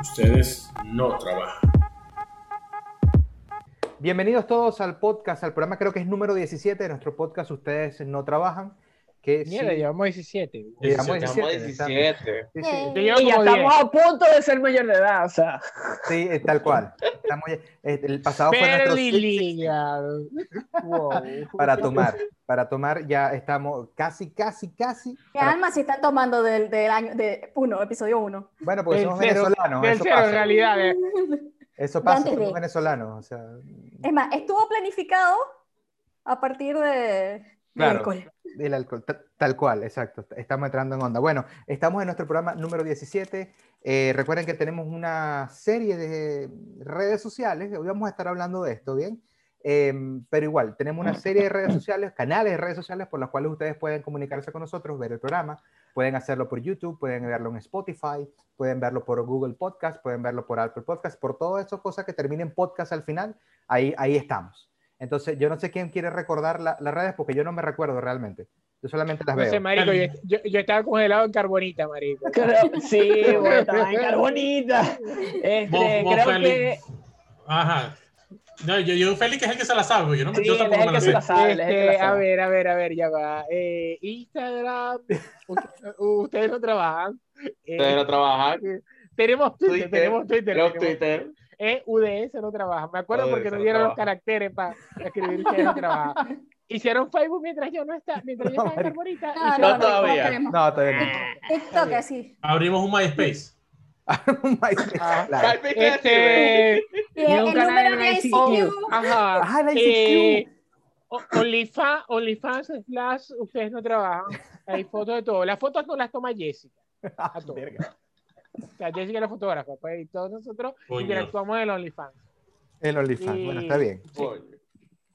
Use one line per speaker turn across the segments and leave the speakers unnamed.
Ustedes no trabajan.
Bienvenidos todos al podcast, al programa creo que es número 17 de nuestro podcast Ustedes no trabajan. Que
Mierda,
sí,
llevamos 17.
llevamos
Llevamos
17.
17.
Sí,
ya estamos
10.
a punto de ser mayor de edad, o sea.
sí, eh, tal cual. Estamos eh, el pasado fue nuestro
Fairly
Sweet 16
legal. Wow.
para tomar. Para tomar ya estamos casi, casi, casi.
¿Qué
para-
alma se están tomando del, del año de uno, episodio 1?
Bueno, porque somos
cero,
venezolanos.
del
Eso
cero, en
pasa.
realidad. eh.
Eso pasa,
de.
somos venezolanos. O sea,
Es más, estuvo planificado a partir de
Claro.
alcohol.
del alcohol, ta- tal cual, exacto. Estamos entrando en onda. Bueno, estamos en nuestro programa número 17. Eh, recuerden que tenemos una serie de redes sociales. Hoy vamos a estar hablando de esto, ¿bien? Em, pero igual, tenemos una serie de redes sociales, canales de redes sociales por las cuales ustedes pueden comunicarse con nosotros, ver el programa. Pueden hacerlo por YouTube, pueden verlo en Spotify, pueden verlo por Google Podcast, pueden verlo por Apple Podcast, por todas esas cosas que terminen podcast al final, ahí, ahí estamos. Entonces, yo no sé quién quiere recordar la- las redes porque yo no me recuerdo realmente. Yo solamente las
No
veo.
sé, marico, yo, yo, yo estaba congelado en carbonita, marico.
Creo- sí, güey, estaba en carbonita. Este,
Vos- vos,
creo
Félix.
que.
Ajá. No, yo, yo Félix es el que se la sabe, yo, no,
Sí,
yo tampoco
es
me
el
la
que se
sé.
la sabe.
Este, a ver, a ver, a ver, ya va. Eh, Instagram, ustedes no trabajan. Eh,
Ustedes no trabajan.
tenemos Twitter,
Twitter,
tenemos Twitter.
Los
tenemos-
Twitter.
Eh, UDS no trabaja. Me acuerdo
UDS
porque no
no
dieron los
trabaja.
caracteres para escribir ustedes no trabajan. Hicieron Facebook mientras yo no estaba, mientras yo
No,
estaba en. Carbonita.
No, no, no,
todavía.
no.
No, todavía no.
TikTok, así.
Abrimos un MySpace.
MySpace,
Ah,
claro.
Este,
Y el, número de
ICQ.
Ajá.
Ah, la
Eh,
ICQ.
OnlyFans, OnlyFans slash, ustedes no trabajan. Hay fotos de todo. Las fotos no las toma Jessica.
Ah,
a todo. O sea, Jessica es la fotógrafa. Pues, y todos nosotros
Coño.
interactuamos en el OnlyFans.
El OnlyFans. Bueno, está bien.
Coño.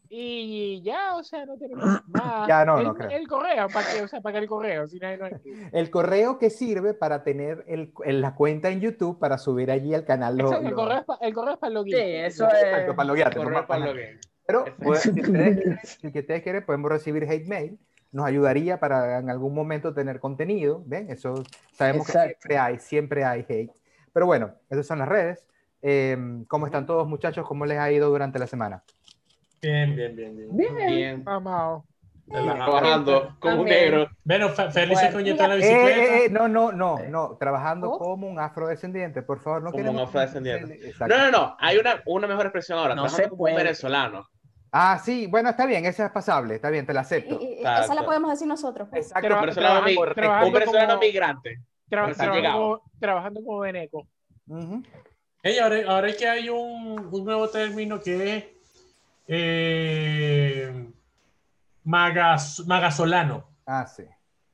Y ya, o sea, no tenemos nada.
Ya no,
el,
no creo.
El correo, ¿para qué? O sea, ¿para qué el correo? Si no hay, no hay-
El correo que sirve para tener el, el- la cuenta en YouTube para subir allí al canal. lo-
Exacto, el,
lo-
correo es pa- el correo es para el login.
Sí, eso
Exacto,
es.
para loguearte,
Correo
normal,
para login.
Pero
Exacto.
pues, si, ustedes, si ustedes quieren, podemos recibir hate mail. Nos ayudaría para en algún momento tener contenido. ¿Ven? Eso sabemos
Exacto.
que siempre hay, siempre hay hate. Pero bueno, esas son las redes. Eh, ¿Cómo están todos, muchachos? ¿Cómo les ha ido durante la semana?
Bien, bien, bien, bien.
Bien.
Bien.
Amado.
Trabajando como un negro.
Bueno, Fe- Félix se
Bueno.
coñetó en la
Eh,
bicicleta.
eh, eh, no, no, no, no. Trabajando
¿Oh?
como un afrodescendiente, por favor. No
Como un
queremos-
afrodescendiente.
Exacto.
No, no, no. Hay una, una mejor expresión ahora.
No
Trabajando
se
como un
puede.
venezolano.
Ah, sí, bueno, está bien, esa es pasable, está bien, te la acepto.
y- esa la podemos decir nosotros. pues.
Exacto,
Traba-
pero
venezolano
trabajando-
mi-
trabajando
Un venezolano
como-
migrante.
Trabajando, como, trabajando como Beneco.
Ujú.
Ey, ahora, ahora es que hay un, un nuevo término que es eh, magas, magasolano.
Ah, sí.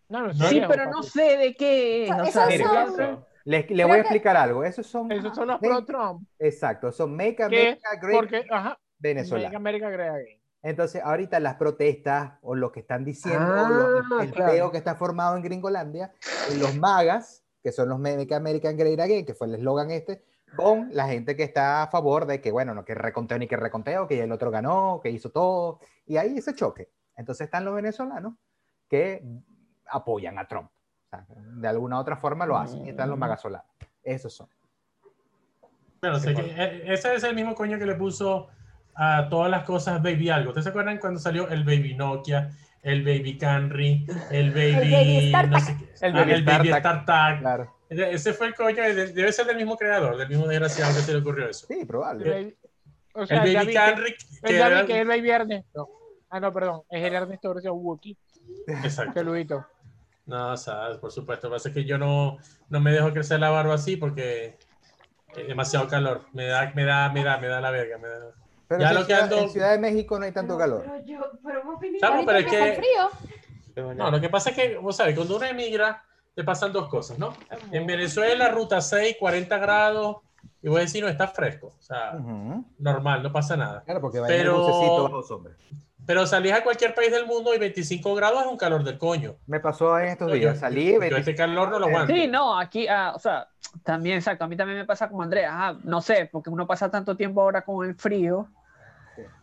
No, no,
Sí, pero no sé de qué es. o sea,
son-
Le, le voy a
que-
explicar algo. Esos son.
Esos son los pro Trump.
Exacto, son Make
¿Qué?
America Great
Porque, ajá, Make
Venezuela.
America Great Again.
Entonces, ahorita las protestas o lo que están diciendo,
Ah,
o lo- el
claro.
peo que está formado en Gringolandia, en los magas, que son los Make American Great Again, que fue el eslogan este, con la gente que está a favor de que, bueno, no que reconteo ni que reconteo, que el otro ganó, que hizo todo, y ahí ese choque. Entonces están los venezolanos que apoyan a Trump. O sea, de alguna otra forma lo hacen, y están los magasolanos. Esos son.
Bueno, sé que, eh, ese es el mismo coño que le puso a todas las cosas Baby algo. ¿Ustedes se acuerdan cuando salió el Baby Nokia, el Baby Camry, el Baby,
Baby
no sé qué,
El
ah,
Baby
el Baby?
Claro.
Ese ese fue el coño, de- debe ser del mismo creador, del mismo desgraciado que se le ocurrió eso.
Sí,
El
probable.
baby- o
El Baby
que el
era-
que es el Baby Ernesto. Ah, no, perdón. Es el Ernesto versión Wookiee.
Exacto.
Peludito.
No, o sea, por supuesto. Lo que pasa es que yo no, no me dejo crecer la barba así porque es demasiado calor. Me da, me da, me da, me da la verga. Me da...
Pero
Ya
si
lo
en
que
Ciudad-
ando-
en Ciudad de México no hay tanto calor.
Pero yo, pero vos
Ahorita
pero es que-
frío.
No, lo que pasa es que, vos sabes, cuando uno emigra, te pasan dos cosas, ¿no? En Venezuela, ruta 6, 40 grados, y vos decís, no, está fresco. O sea,
Ujú.
normal, no pasa nada.
Claro, porque va
Pero-
bajo sombra.
Pero salís a cualquier país del mundo y 25 grados es un calor del coño.
Me pasó en estos
Yo-
días.
yo-
Salí,
yo
25
este calor no lo aguanto.
Sí, no, aquí, ah, o sea, también, exacto, a mí también me pasa como Andrea, ajá, no sé, porque uno pasa tanto tiempo ahora con el frío,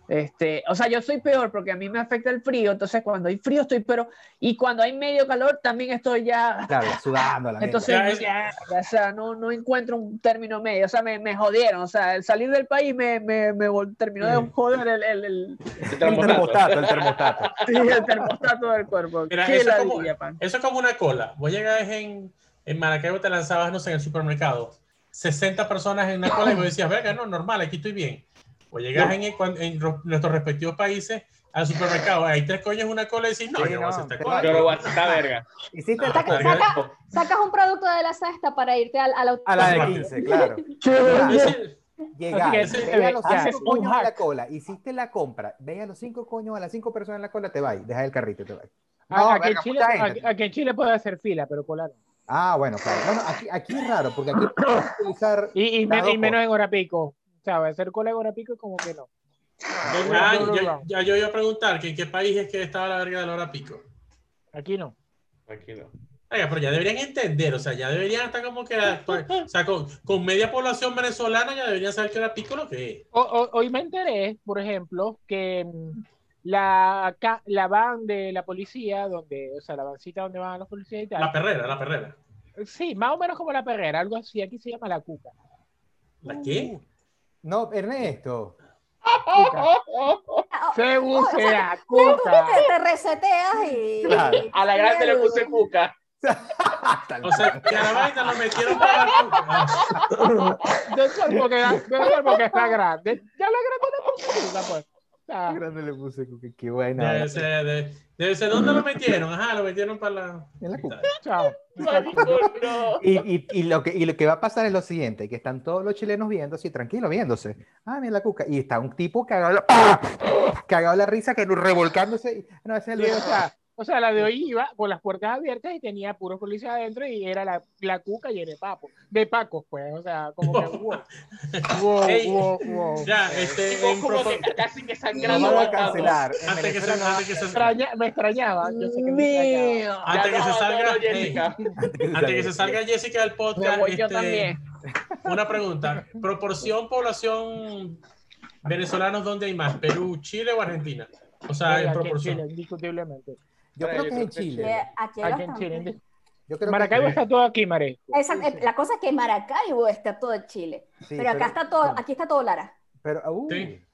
Este, o sea, yo soy peor porque a mí me afecta el frío, entonces cuando hay frío estoy pero y cuando hay medio calor también estoy ya
Claro, sudando la
entonces
Ya, es-
ya, o sea, no, no encuentro un término medio, o sea, me, me jodieron, o sea, el salir del país me, me, me terminó de joder el, el, el,
El termostato.
el termostato.
sí, el termostato del cuerpo.
Mira, eso es como-
pan.
Eso es como una cola. Vos llegabas en, en Maracaibo, te lanzabas, no sé, en el supermercado. 60 personas en una cola y vos decías, venga, no, normal, aquí estoy bien. O llegas en, nuestros respectivos países al supermercado, hay tres coños en una cola y decís, no,
Sí,
yo voy a hacer
no,
esta
te
cola.
Yo lo voy a hacer esta verga.
Hiciste
Ah,
Saca- sacas un producto de la cesta para irte al, al
a la de
Rápido.
15, claro. Llegar, a
eh,
los cinco
un
coños a la
hack.
cola, hiciste la compra, ve a los cinco coños, a las cinco personas en la cola, te vas, deja el carrito, te vas.
A-
No,
aquí, en Chile, aquí- aquí en Chile puede hacer fila, pero colar no.
Ah, bueno, claro. Bueno, aquí, aquí es raro, porque aquí puedes utilizar
Y, y, y menos en hora pico. O sea, hacer cola en hora pico como que no.
Ah,
No, no, no.
ya yo iba a preguntar que en qué país es que estaba la verga de la hora pico.
Aquí no.
Tranquilo.
Oiga, pero ya deberían entender, o sea, ya deberían estar como que, o sea, con, con media población venezolana ya deberían saber que hora pico lo que es.
O- o- hoy me enteré, por ejemplo, que mm, la, la van de la policía, donde, o sea, la vancita donde van los policías y tal.
La perrera, la perrera.
Sí, más o menos como la perrera, algo así. Aquí se llama la cuca.
¿La qué?
No, Ernesto.
Cuca. Se
te,
cuca.
te reseteas y.
Claro.
A la grande le puse cuca.
O sea, que a la vaina lo metieron para la cuca.
Del cuerpo que, del cuerpo que está grande. Ya la grande no funciona, pues. Sea,
grande le puse, qué, qué buena.
Debe ser, debe, debe ser, ¿dónde lo metieron? Ajá, lo metieron para la...
En la cuca.
chao.
no.
Y, y, y, lo que, y lo que va a pasar es lo siguiente, que están todos los chilenos viendo así, tranquilo, viéndose. Ah, mira la cuca. Y está un tipo cagado, la- cagado la risa, que revolcándose. No, ese es el
Sí, o sea, o sea, la de hoy iba con las puertas abiertas y tenía puros policías adentro y era la, la cuca llena de papos, de pacos, pues, o sea, como que wow, wow,
Ey,
wow, wow.
Ya, este,
Tipo
en
como que casi que
Nos
sangrando.
van a cancelar.
Antes que se, antes que se,
Extraña- me extrañaba, yo sé que me extrañaba.
Antes que se
no,
salga,
no, no,
hey,
Jessica.
antes que se salga Jessica del
Me
podcast,
voy yo
este,
también.
una pregunta. Proporción población venezolanos, ¿dónde hay más? ¿Perú, Chile o Argentina? O sea, en proporción.
Chile, indiscutiblemente.
Yo creo que es en
que
Chile.
aquí
en Chile.
Yo creo
Maracaibo
que,
está todo aquí, Mare.
Esa- la cosa es que Maracaibo está todo en Chile.
sí,
pero acá está todo, aquí está todo Lara.
Pero, uh,
Sí.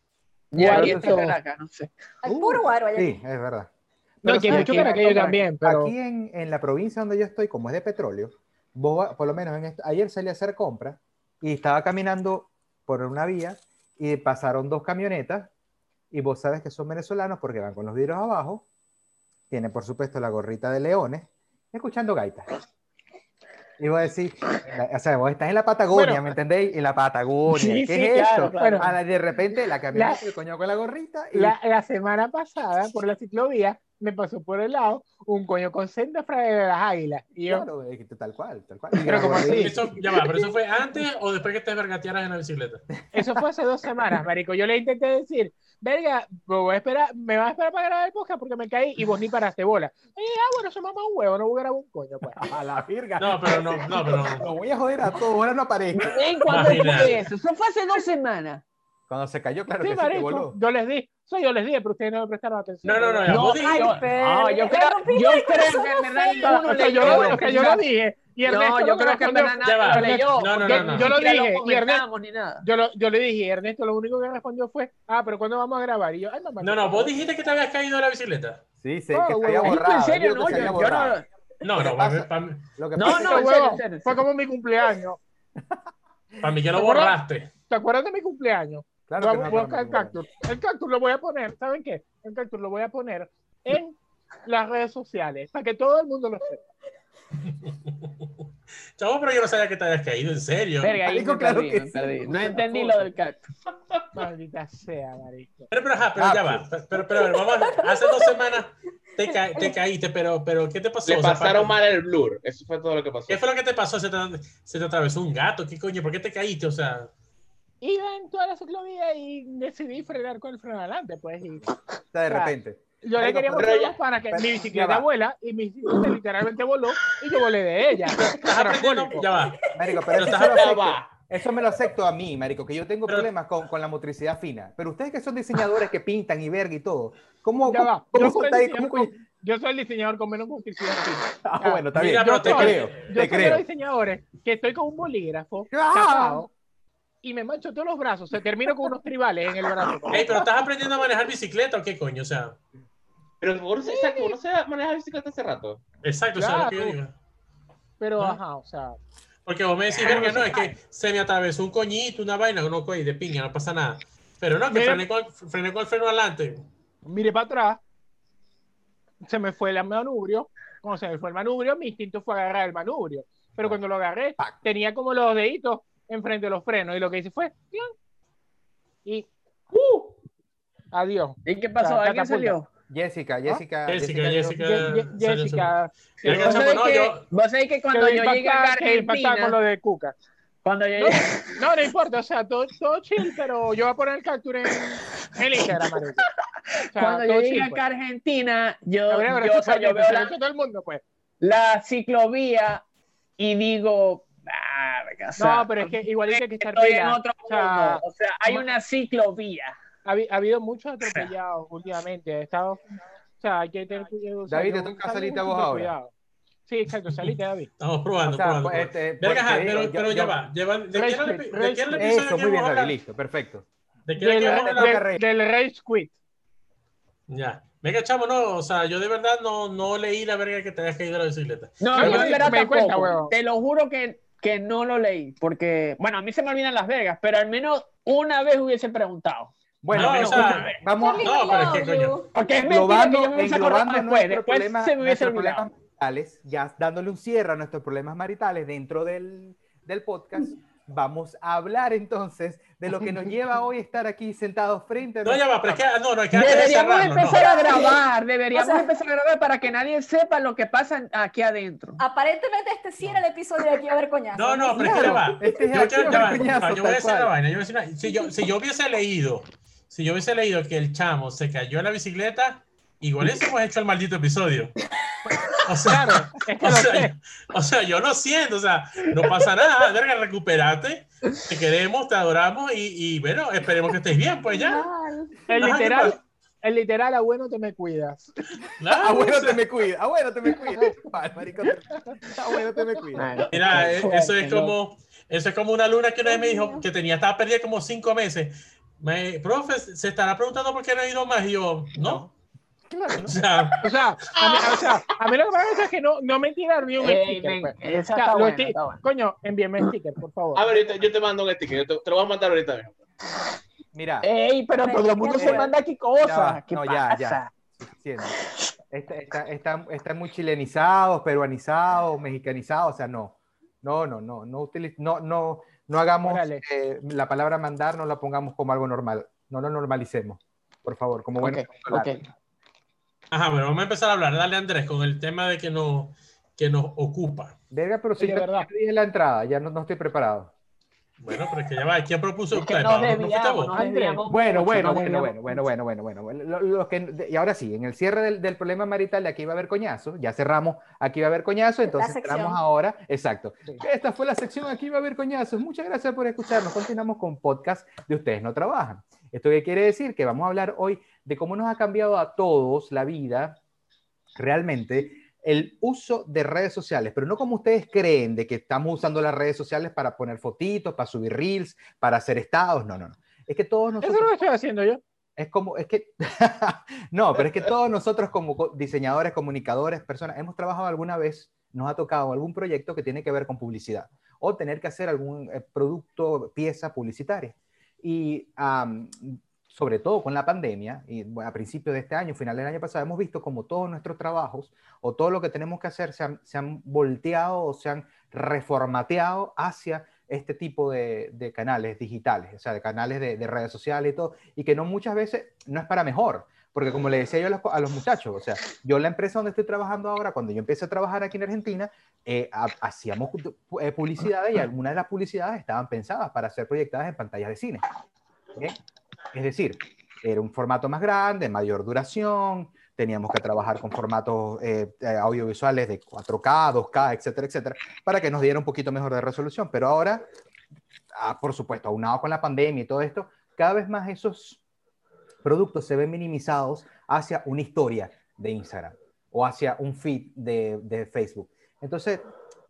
Y aquí está Caracas, no sé.
Hay
Uh,
puro guaro allá.
sí, es verdad.
No,
Pero
aquí hay
¿sabes
mucho caraqueño también, pero
Aquí en, en la provincia donde yo estoy, como es de petróleo, vos, por lo menos en esto- ayer salí a hacer compras y estaba caminando por una vía y pasaron dos camionetas y vos sabes que son venezolanos porque van con los vidrios abajo, tienen por supuesto la gorrita de leones, escuchando gaitas. Y vos decís, o sea, vos estás en la Patagonia,
Bueno.
¿me entendéis? En la Patagonia,
Sí,
¿qué
sí,
es
claro,
esto?
claro.
A la- de repente la camioneta, el coño con la gorrita y
la, la semana pasada, por la ciclovía, me pasó por el lado un coño con senda fraile de las águilas. Y yo,
claro, es que tal cual, tal cual.
Pero como así.
Eso, ya va, pero eso fue antes o después que te vergatearas en la bicicleta.
Eso fue hace dos semanas, marico. Yo le intenté decir, verga, me, voy a esperar, me vas a esperar para grabar el podcast porque me caí y vos ni paraste bola. Y, ah, bueno, se mamá un huevo, no voy a grabar un coño, pues.
A la virga.
No, pero no, no, pero
Lo voy a joder a todos, ahora no aparezca.
¿En cuándo fue eso? Eso fue hace dos semanas.
Cuando se cayó, claro
Sí,
que sí, que
marico,
voló.
yo les di, sea, yo les di, pero ustedes no me prestaron atención.
No, no, no,
No,
vos
ay, yo, no, yo creo, yo creo que en verdad
feo.
ninguno
O sea,
leyó
yo,
lo
yo dije. Y Ernesto
No, yo creo que en verdad nadie lo leyó.
No, no, no, no.
Yo lo dije, y
comentamos ni nada.
Yo, lo, yo le dije, Ernesto lo único que respondió fue, ah, pero ¿cuándo vamos a grabar? Y yo, ay, mamá.
No, no, vos dijiste que te habías caído de la bicicleta.
Sí, sí,
No,
que se había borrado.
en serio, no, yo, yo.
No, no,
No,
pasa
no, en
Fue como mi cumpleaños.
para mí que lo borraste.
¿Te acuerdas de mi cumpleaños?
Claro
Voy
no,
voy a
claro
buscar
que
el cactus. El cactus lo voy a poner, ¿saben qué? El cactus lo voy a poner en las redes sociales para que todo el mundo lo sepa.
Chavo, pero yo no sabía que te habías caído, en serio.
Verga,
Marico,
me
claro
perdí,
que
me
sí.
perdí. No entendí lo del cactus.
Maldita sea, marico.
Pero, pero, ajá, pero ya va. Pero, pero, ver, vamos a- hace dos semanas te, ca- te caíste, pero, pero, ¿qué te pasó?
Le
O sea,
pasaron mal el blur. Eso fue todo lo que pasó.
¿Qué fue lo que te pasó? ¿Se te, se te atravesó un gato? ¿Qué coño? ¿Por qué te caíste? O sea,
Iba en toda la ciclovía y decidí frenar con el freno adelante, pues. Y
O sea, de repente.
yo le quería mostrar a
ya-
los panas que
pero
mi bicicleta vuela y mi bicicleta literalmente voló y yo volé de ella.
Ya va.
Marico, pero
Pero
eso
Ya
afecta-
va.
eso me lo acepto a mí, marico, que yo tengo
Pero-
problemas con, con la motricidad fina. Pero ustedes que son diseñadores que pintan y verga y todo, ¿cómo,
Ya
cómo, cómo
yo soy
ahí?
diseñador
¿Cómo
con-
coño?
Yo soy el diseñador con menos motricidad fina.
Ah, bueno, está bien.
Mira,
Yo te
te-
creo,
Yo
te
soy de
creo.
los diseñadores que estoy con un bolígrafo
Ah.
tapado y me mancho todos los brazos. Se termino con unos tribales en el brazo.
Ey, pero estás aprendiendo a manejar bicicleta o qué coño, o sea.
Pero uno se, exacto, uno se maneja bicicleta hace rato.
Exacto, o sea, lo que yo
Claro.
digo.
Pero,
¿Ah?
ajá, o sea,
Porque vos me decís, verga, no, es que se me atravesó un coñito, una vaina, no, coño, de piña, no pasa nada. Pero no, que frené con, frené con el freno adelante.
mire para atrás, se me fue el manubrio. Cuando se me fue el manubrio, mi instinto fue agarrar el manubrio. Pero cuando lo agarré, tenía como los deditos enfrente de los frenos y lo que hice fue, y ¡uh! adiós.
¿Y qué pasó?
La
¿Alguien
catapulta.
salió?
¿Ah?
Jessica, Jessica,
Jessica,
yo-
Jessica.
Ye- Ye-
salió
Jessica,
el
Vos sabés
no,
que,
yo-
vos sabés que cuando
que
yo llegué a
impactaba con lo
Argentina,
de Cuca.
cuando yo
No,
llegué,
no, no importa, o sea, todo, todo chill, pero yo voy a poner el captura en, en Instagram. O sea,
cuando yo llegué
chill,
acá
pues.
a Argentina, yo, yo, o sea, yo
el
veo la,
todo el mundo, pues.
la ciclovía y digo, ah, verga, o sea,
No, pero es que igualito hay que estar
estoy en otro
O sea,
mundo. O sea, hay una ciclovía.
Ha, habi- ha habido muchos atropellados últimamente. He estado, o sea, hay que tener cuidado. o sea,
David, te toca salirte vos ahora.
cuidado. Sí, exacto, salite, David.
Estamos probando,
o sea,
probando.
pues,
probando.
este,
Verga, pero,
digo,
pero
yo-
ya va. Lleva, ¿De qué era el de episodio
Eso, muy bien,
a
David, listo, perfecto.
¿De qué
Del,
a
del, Quit.
Ya. Venga, chamo, no, o sea, yo de verdad no, no leí la verga que te habías caído de la bicicleta.
No,
No,
yo verdad
cuenta.
Te lo juro que, que no lo leí, porque, bueno, a mí se me olvidan Las Vegas, pero al menos una vez hubiese preguntado.
Bueno,
No,
menos
o sea,
una vez. vamos
no, pero es que, coño.
Porque es mentira que yo me hubiese acordado después, después
problemas,
se me hubiese olvidado.
problemas maritales, ya dándole un cierre a nuestros problemas maritales dentro del, del podcast, vamos a hablar entonces de lo que nos lleva hoy a estar aquí sentados frente a
No, ya va, pero es que, no, no, es que
Deberíamos
cerrarnos,
empezar
no.
a grabar, deberíamos
O sea-
empezar a grabar para que nadie sepa lo que pasa aquí adentro.
Aparentemente este sí era el episodio de aquí a ver coñazo.
No, no, pero es que ya va.
Este es
Yo,
aquí
quiero-
coñazo,
yo voy a decir la
cual.
vaina. yo voy a decir una- si, yo, si yo hubiese leído, si yo hubiese leído que el chamo se cayó en la bicicleta, igual eso hemos hecho el maldito episodio. O sea,
Claro, es que
o sea, o sea, yo lo siento, o sea, no pasa nada, verga, recuperate, te queremos, te adoramos y, y bueno, esperemos que estés bien, pues ya.
El
Ajá, ¿qué
literal, el literal, a bueno te me cuidas.
Claro,
bueno,
o sea,
te me cuida. Ah, bueno, te me cuida. Vale, marico. Ah, bueno, te me cuida.
Mira, eh, eso es como, eso es como una luna que una vez me dijo que tenía, estaba perdida como cinco meses. Me, profe, se estará preguntando por qué no he ido más. Y yo, no. O sea,
O sea, a mí, o sea, a mí lo que me pasa es que no, no me tiraron ni un
Ey,
sticker.
ven,
pues.
esa
O sea,
está está buena.
Coño, envíame sticker, por favor.
A ver, yo te, yo te mando un sticker, yo te, te lo voy a mandar ahorita mismo.
Mira,
Ey, pero todo el mundo se manda aquí
Ya
cosas. ¿Qué
no, ya,
pasa?
ya. suficiente. Está- está- Están están muy chilenizados, peruanizados, mexicanizados, o sea, no. No, no, no, no, utiliz- no, no, no hagamos eh, la palabra mandar, no la pongamos como algo normal. No lo normalicemos, por favor, como bueno.
Ok, ok.
Ajá, bueno, vamos a empezar a hablar. Dale, Andrés, con el tema de que nos, que nos ocupa.
Verga, pero si
Sí, verdad.
dije la entrada, ya no, no estoy preparado.
Bueno, pero es que ya va. ¿Quién propuso
Es
usted? ¿No
Bueno, bueno, bueno, bueno, bueno, bueno, bueno, bueno. Lo- lo que- y ahora sí, en el cierre del, del problema marital de aquí va a haber coñazo, ya cerramos, aquí va a haber coñazo, entonces entramos ahora, exacto.
Sí.
Esta fue la sección, aquí va a haber coñazos. Muchas gracias por escucharnos. Continuamos con podcast de Ustedes No Trabajan. ¿Esto qué quiere decir? Que vamos a hablar hoy de cómo nos ha cambiado a todos la vida realmente el uso de redes sociales, pero no como ustedes creen de que estamos usando las redes sociales para poner fotitos, para subir reels, para hacer estados. No, no, no. Es que todos
Eso
nosotros
es lo estoy haciendo yo.
es como, es que, no, pero es que todos nosotros como co- diseñadores, comunicadores, personas, hemos trabajado alguna vez, nos ha tocado algún proyecto que tiene que ver con publicidad o tener que hacer algún eh, producto, pieza publicitaria. Y am, sobre todo con la pandemia, y a principios de este año, final del año pasado, hemos visto como todos nuestros trabajos o todo lo que tenemos que hacer se han, se han volteado o se han reformateado hacia este tipo de, de canales digitales, o sea, de canales de, de redes sociales y todo, y que no muchas veces no es para mejor, porque como le decía yo a los, a los muchachos, o sea, yo la empresa donde estoy trabajando ahora, cuando yo empecé a trabajar aquí en Argentina, eh, ha- hacíamos eh, publicidades y algunas de las publicidades estaban pensadas para ser proyectadas en pantallas de cine. Es decir, era un formato más grande, mayor duración, teníamos que trabajar con formatos eh, eh, audiovisuales de 4K, 2K, etcétera, etcétera, para que nos diera un poquito mejor de resolución. Pero ahora ah, por supuesto, aunado con la pandemia y todo esto, cada vez más esos productos se ven minimizados hacia una historia de Instagram o hacia un feed de, de Facebook. Entonces,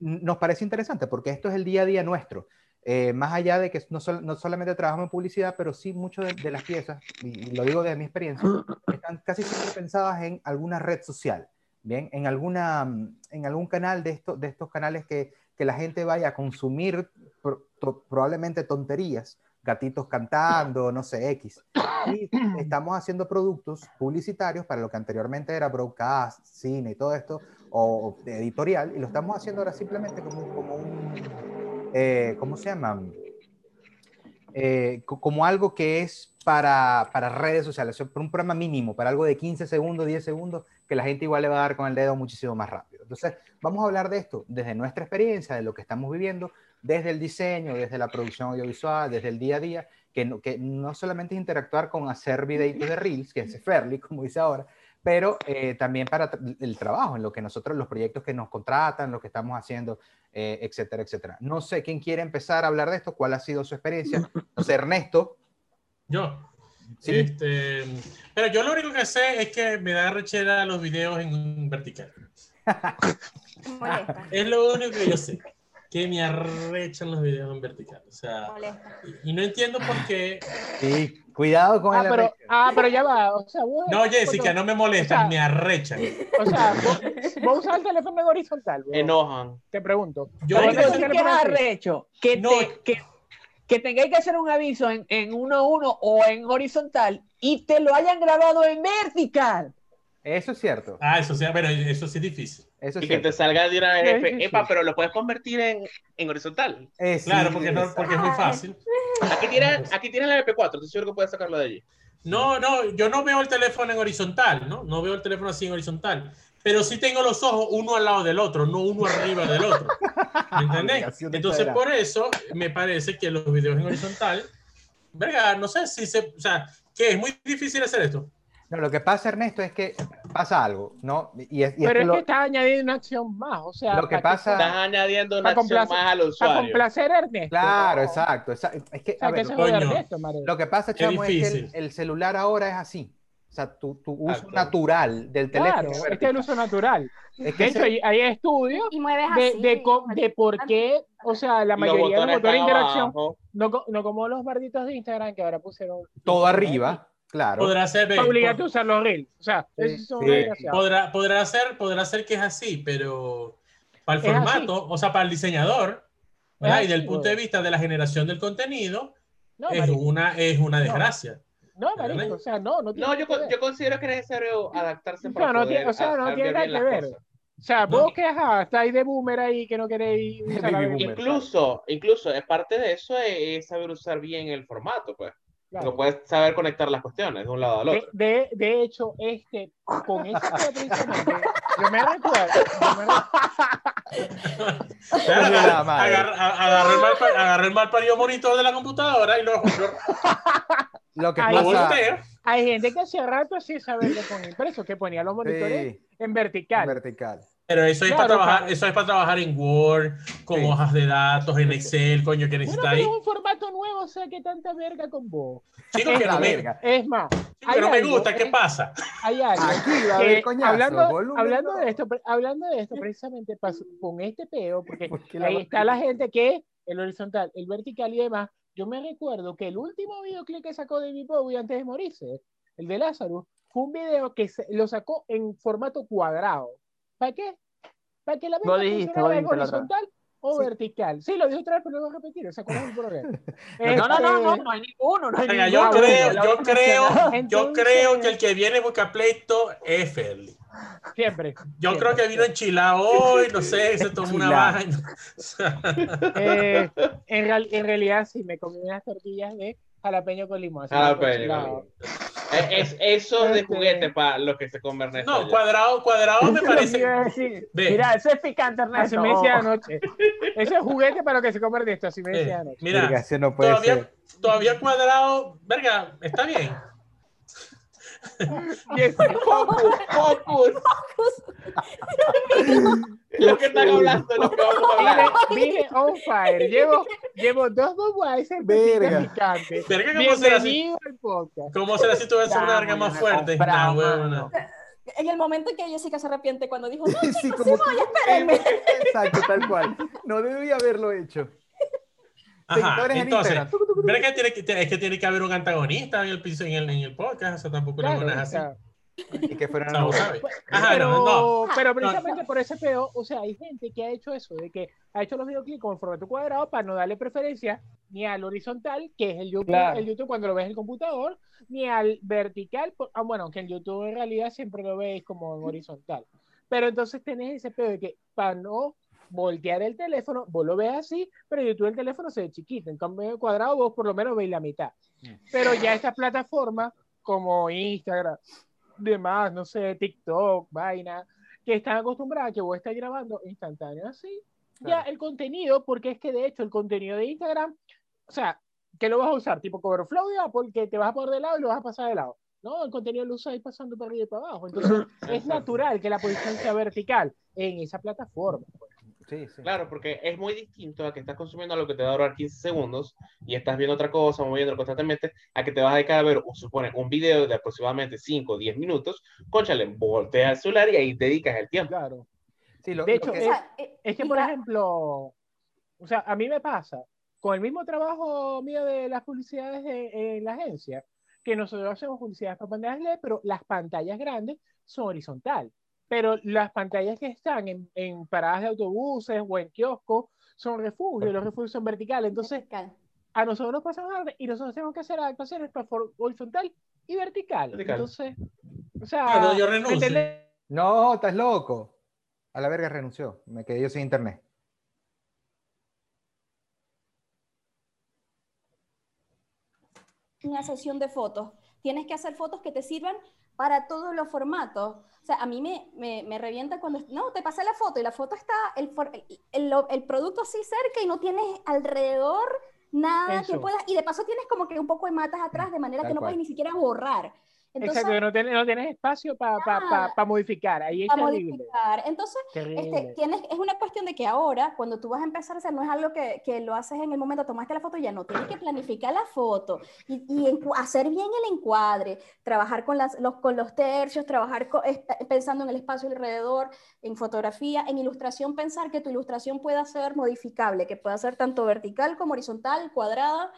nos parece interesante porque esto es el día a día nuestro. Eh, más allá de que no, sol- no solamente trabajamos en publicidad, pero sí muchas de, de las piezas, y, lo digo de mi experiencia, están casi siempre pensadas en alguna red social, ¿bien? En, alguna, mm, en algún canal de, esto, de estos canales que, que la gente vaya a consumir pro- to- probablemente tonterías, gatitos cantando, no sé, X. Y estamos haciendo productos publicitarios para lo que anteriormente era broadcast, cine y todo esto, o editorial, y lo estamos haciendo ahora simplemente como, como un, eh, ¿cómo se llama? Eh, co- como algo que es para, para redes sociales, por un programa mínimo, para algo de 15 segundos, 10 segundos, que la gente igual le va a dar con el dedo muchísimo más rápido. Entonces, vamos a hablar de esto desde nuestra experiencia, de lo que estamos viviendo, desde el diseño, desde la producción audiovisual, desde el día a día, que no, que no solamente es interactuar con hacer videitos de Reels, que es Fairly, como dice ahora, pero eh, también para el trabajo, en lo que nosotros, los proyectos que nos contratan, lo que estamos haciendo, eh, etcétera, etcétera. No sé quién quiere empezar a hablar de esto, cuál ha sido su experiencia. No sé, Ernesto.
Yo.
Sí.
Este, pero yo lo único que sé es que me da rechera los videos en vertical. Es lo único que yo sé. Que me arrechan los videos en vertical. O sea, y, y no entiendo por qué.
Sí, cuidado con
Ah,
el
pero, ah, pero ya va. O sea, vos,
No, Jessica, no me molestan,
o sea-
me arrechan.
O sea, vos, vos usas el teléfono en horizontal. bro?
Enojan.
Te pregunto.
Yo
no
que-
sé
¿Qué
qué
es arrecho? Que,
No.
te- que, que tengáis que hacer un aviso en, en 1-1 o en horizontal y te lo hayan grabado en vertical.
Eso es cierto.
Ah, eso sí, pero eso sí es difícil.
Eso es
Y que
cierto.
te salga de una vez, epa, pero lo puedes convertir en, en horizontal.
Eh, sí,
Claro, porque, no, porque es muy fácil.
Aquí tienes, aquí tienes la MP4, estoy seguro que puedes sacarlo de allí.
No, no, yo no veo el teléfono en horizontal, ¿no? No veo el teléfono así en horizontal. Pero sí tengo los ojos uno al lado del otro, no uno arriba del otro. ¿Me entendés? Entonces, por eso me parece que los videos en horizontal, verga, no sé si se. O sea, que es muy difícil hacer esto.
No, lo que pasa, Ernesto, es que pasa algo, ¿no? Y, es, y
Pero es
lo-
que estás añadiendo una acción más. O sea,
Lo que
para
pasa-
Estás añadiendo una
Para
acción más al
Para
usuario.
complacer a Ernesto.
Claro,
No.
exacto, exacto. Es que,
O
a
sea, que
ver,
coño.
de Ernesto,
lo que pasa, chamo, es que el, el celular ahora es así. O sea, tu, tu uso natural del teléfono.
Claro,
es
este es el uso natural.
Es que
De hecho,
ese-
hay, estudios
Y
de, de, co- de por qué, o sea, la
Los
mayoría de los motores de interacción, no, no como los barditos de Instagram que ahora pusieron.
todo arriba, claro.
Podrá ser.
obligarte a usar los reels. O sea,
Sí, sí.
podrá, podrá ser, podrá ser que es así, pero para el
Es así.
formato, o sea, para el diseñador, ¿verdad?
Es
y del
así,
punto de
güey.
vista de la generación del contenido,
No,
es
marico.
una, es una desgracia.
No, marico, o sea, no, no tiene
No, yo, yo considero que es necesario adaptarse
No,
para
no
poder
tiene- o sea, no tiene nada que ver.
cosas.
O sea,
No.
vos que ajá, estáis de boomer ahí que no queréis usar la.
Incluso, incluso, es parte de eso es, es saber usar bien el formato, pues.
Claro.
No puedes saber conectar las cuestiones de un lado al otro.
de, de hecho, este, con este precisamente, yo me recuerdo, yo me recuerdo-
Claro,
de la madre.
agarra- a- agarró el mal, el mal parido monitor de la computadora y lo, lo,
Lo que
lo
pasa.
hay gente que hacía rato así saber que con impreso, que ponía los monitores
Sí,
en vertical.
vertical.
Pero eso es
Claro,
para trabajar,
claro.
eso es para trabajar en Word, con
Sí.
hojas de datos, en Excel, coño, que
Bueno, pero
ahí.
es un formato nuevo, o sea, que tanta verga con vos.
Chico,
es
que
la
no me,
verga.
Es más,
chico,
hay
que no me gusta, ¿qué
eh,
pasa?
hay algo.
Aquí va a haber coñazo.
hablando,
volumen
hablando de esto, hablando de esto, precisamente pasó con este peo, porque
Porque la
ahí
va-
está la gente que el horizontal, el vertical y demás. Yo me recuerdo que el último videoclip que sacó David Bowie antes de morirse, el de Lázaro, fue un video que se- lo sacó en formato cuadrado. ¿Para qué? Para que la venta
dijiste,
en
dijiste
horizontal o
Sí.
vertical. Sí, lo dije otra vez, pero lo voy a repetir. O sea, ¿cuál es el problema?
No, no, no, no,
Este,
no hay ninguno, no hay
Venga,
ninguno.
yo creo, yo creo, yo creo que el que viene busca pleito es Ferli.
Siempre.
Yo
siempre.
creo que vino enchilado hoy, no sé, se tomó una vaina.
Eh, en, real- en realidad sí, me comí unas tortillas de jalapeño con limón. así
Jalapeño con
enchilado.
Es, es eso de
Este-
juguete para los que se comen Ernesto.
No, cuadrado, cuadrado me
Eso
parece.
Mira, ese es picante,
Así
Ernesto.
me decía anoche. Ese es juguete para lo que se come de esto, así me decía anoche.
Mira,
no puede
todavía,
ser.
todavía cuadrado, verga, está bien.
Yes,
Focus, focus. Lo que están hablando, lo que vamos a hablar.
Vine, on fire. Llevo, llevo dos Budweiser
Verga.
Verga, ¿cómo será
podcast.
cómo será si tú ves una verga más fuerte? Nah, huevona.
En el momento en que Jessica se arrepiente cuando dijo, no,
Sí,
chicos,
como
sí voy, espérenme.
Exacto, tal cual. No debía haberlo hecho.
Ajá, entonces,
tucu.
¿verdad que tiene que, es que tiene que haber un antagonista en el, piso- en el, en el podcast? O sea, tampoco la
Claro,
es
o
así.
Y que fueran
O sea, vos sabes. Ajá,
pero,
no, no.
pero precisamente por ese peo, o sea, hay gente que ha hecho eso, de que ha hecho los videoclips con formato cuadrado para no darle preferencia ni al horizontal, que es el YouTube,
Claro.
el YouTube cuando lo ves en el computador, ni al vertical, por- ah, bueno, aunque en YouTube en realidad siempre lo ves como en horizontal. Pero entonces tenés ese peo de que para no voltear el teléfono, vos lo ves así, pero YouTube el teléfono se ve chiquito, en cambio cuadrado vos por lo menos veis la mitad. Pero ya estas plataformas como Instagram, demás, no sé, TikTok, vaina, que están acostumbradas a que vos estés grabando instantáneo así, ya
Claro.
el contenido, porque es que de hecho el contenido de Instagram, o sea, que lo vas a usar tipo Coverflow de Apple, que te vas a poner de lado y lo vas a pasar de lado. No, el contenido lo ahí pasando para arriba y para abajo. Entonces, es natural que la posición sea vertical en esa plataforma. pues.
Sí, sí.
Claro, porque es muy distinto a que estás consumiendo algo que te va a durar 15 segundos y estás viendo otra cosa, moviéndolo constantemente, a que te vas a dedicar a ver, o supone, un video de aproximadamente 5 o 10 minutos, conchale, voltea el celular y ahí te dedicas el tiempo.
Claro.
Sí, lo-
De
lo
hecho,
que-
Es que, por
la-
ejemplo, o sea, a mí me pasa, con el mismo trabajo mío de las publicidades de- en la agencia, que nosotros hacemos publicidades para pantallas LED, pero las pantallas grandes son horizontal. Pero las pantallas que están en, en paradas de autobuses o en kioscos son refugios, los refugios son verticales. Entonces,
vertical.
a nosotros nos pasa nada y nosotros tenemos que hacer adaptaciones para for- horizontal y vertical.
Vertical.
Entonces, o sea,
Claro, yo
¿me
renuncio.
entendés?
No, estás loco. A la verga renunció. Me quedé yo sin internet.
una sesión de fotos. Tienes que hacer fotos que te sirvan para todos los formatos. O sea, a mí me, me, me revienta cuando, no, te pasé la foto y la foto está, el, el, el- producto así cerca y no tienes alrededor nada que puedas, y de paso tienes como que un poco de matas atrás, de manera
Tal
que no
cual.
puedes ni siquiera borrar. Entonces,
Exacto, no tienes, no tienes espacio para modificar. Ahí es terrible.
modificar. Entonces,
terrible.
este, tienes, es una cuestión de que ahora, cuando tú vas a empezar a hacer, no es algo que, que lo haces en el momento, tomaste la foto y ya no, tienes que planificar la foto y, hacer bien el encuadre, trabajar con, las, los, con los tercios, trabajar est- pensando en el espacio alrededor, en fotografía, en ilustración, pensar que tu ilustración pueda ser modificable, que pueda ser tanto vertical como horizontal, cuadrada.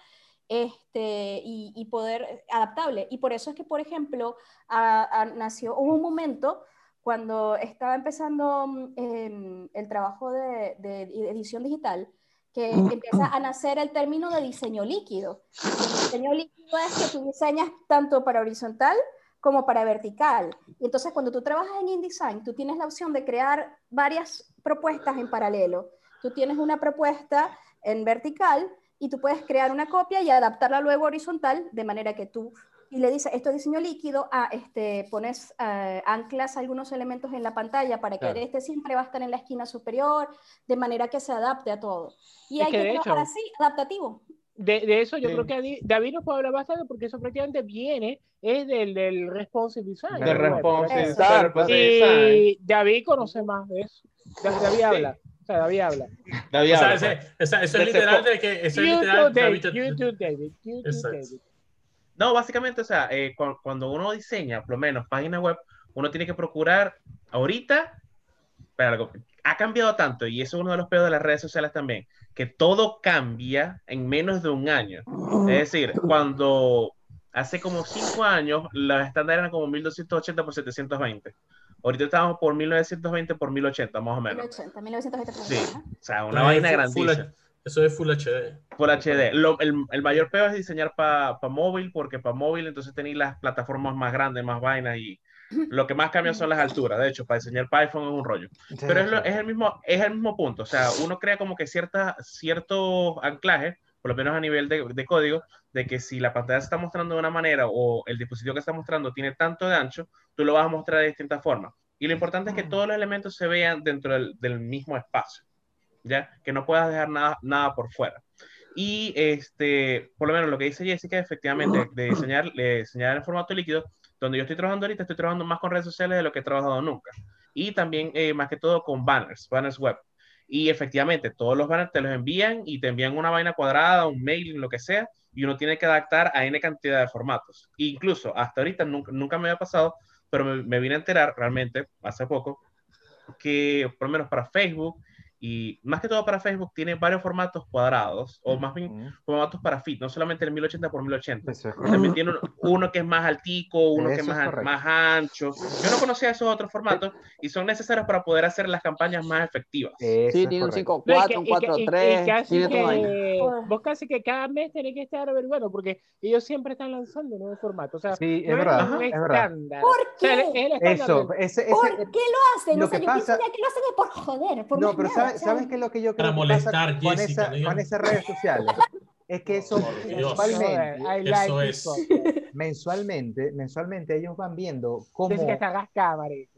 Este, y, y poder adaptable. Y por eso es que, por ejemplo, a- a- nació, hubo un momento cuando estaba empezando mm, em, el trabajo de, de edición digital, que empieza a nacer el término de diseño líquido. El diseño líquido es que tú diseñas tanto para horizontal como para vertical. Y entonces cuando tú trabajas en InDesign, tú tienes la opción de crear varias propuestas en paralelo. Tú tienes una propuesta en vertical y tú puedes crear una copia y adaptarla luego a horizontal, de manera que tú y le dices, esto es diseño líquido, ah, este, pones, eh, anclas algunos elementos en la pantalla para que
Claro.
este siempre va a estar en la esquina superior, de manera que se adapte a todo. Y
Es
hay
que
que, trabajar
hecho-
así, adaptativo.
De, de eso yo
Sí.
creo que David nos puede hablar bastante porque eso prácticamente viene, es del, del responsive design. Del
responsive, design.
Y David conoce más de eso. Da- David habla. O sea, David habla.
David
O sea,
habla,
ese-
pues.
eso es literal de que eso es
YouTube,
literal
David.
David-
YouTube, David. YouTube,
Exacto.
David.
No, básicamente, o sea, eh, cu- cuando uno diseña, por lo menos, página web, uno tiene que procurar ahorita, pero algo- ha cambiado tanto, y eso es uno de los peores de las redes sociales también, que todo cambia en menos de un año. Es decir, cuando hace como cinco años, los estándares eran como 1280 por 720. Ahorita estamos por 1920 por 1080, más o menos.
1980, 1980.
Sí, o sea, una vaina grandísima.
Eso es Full HD.
Full HD. Lo- el, el mayor peor es diseñar para móvil, porque para móvil entonces tenéis las plataformas más grandes, más vainas y lo que más cambia son las alturas. De hecho, para diseñar para iPhone es un rollo. Pero es, lo- es el mismo, es el mismo punto. O sea, uno crea como que cierta, ciertos anclajes, por lo menos a nivel de, de código, de que si la pantalla se está mostrando de una manera o el dispositivo que está mostrando tiene tanto de ancho, tú lo vas a mostrar de distintas formas. Y lo importante es que todos los elementos se vean dentro del, del mismo espacio. ¿ya? Que no puedas dejar nada, nada por fuera. Y este, por lo menos lo que dice Jessica, efectivamente, de diseñar, de diseñar en formato líquido, Donde yo estoy trabajando ahorita, estoy trabajando más con redes sociales de lo que he trabajado nunca. Y también, eh, más que todo, con banners, banners web. Y efectivamente, todos los banners te los envían y te envían una vaina cuadrada, un mail, lo que sea, y uno tiene que adaptar a N cantidad de formatos. incluso hasta ahorita nunca, nunca me había pasado, pero me, me vine a enterar realmente hace poco que, por lo menos para Facebook, y más que todo para Facebook tiene varios formatos cuadrados, o más bien formatos para fit, no solamente el 1080 por 1080.
Eso es
También tiene uno, uno que es más altico, uno que es
Eso
más,
correcto.
más ancho. Yo no conocía esos otros formatos y son necesarios para poder hacer las campañas más efectivas.
Eso
Sí, tiene un
correcto.
5.4, un
No, y que- y que- y- y
4.3,
casi
tiene
vos casi que cada mes tenés que estar averiguando porque ellos siempre están lanzando nuevos formatos. O sea,
Sí, es
no
verdad,
un
es
estándar.
¿Por
O sea, el-
qué?
el estándar
Eso, ese, ese-
¿Por qué lo hacen?
lo
o sea,
que
yo pienso
pasa-
que lo hacen es por joder, por
No, pero ¿sabes,
o sea,
¿sabes qué es lo que yo creo
Para
que
molestar,
pasa con,
Jessica,
esa,
dígame.
con esas redes sociales? Es que eso mensualmente,
I
Eso
like
es.
mensualmente, mensualmente ellos van viendo cómo,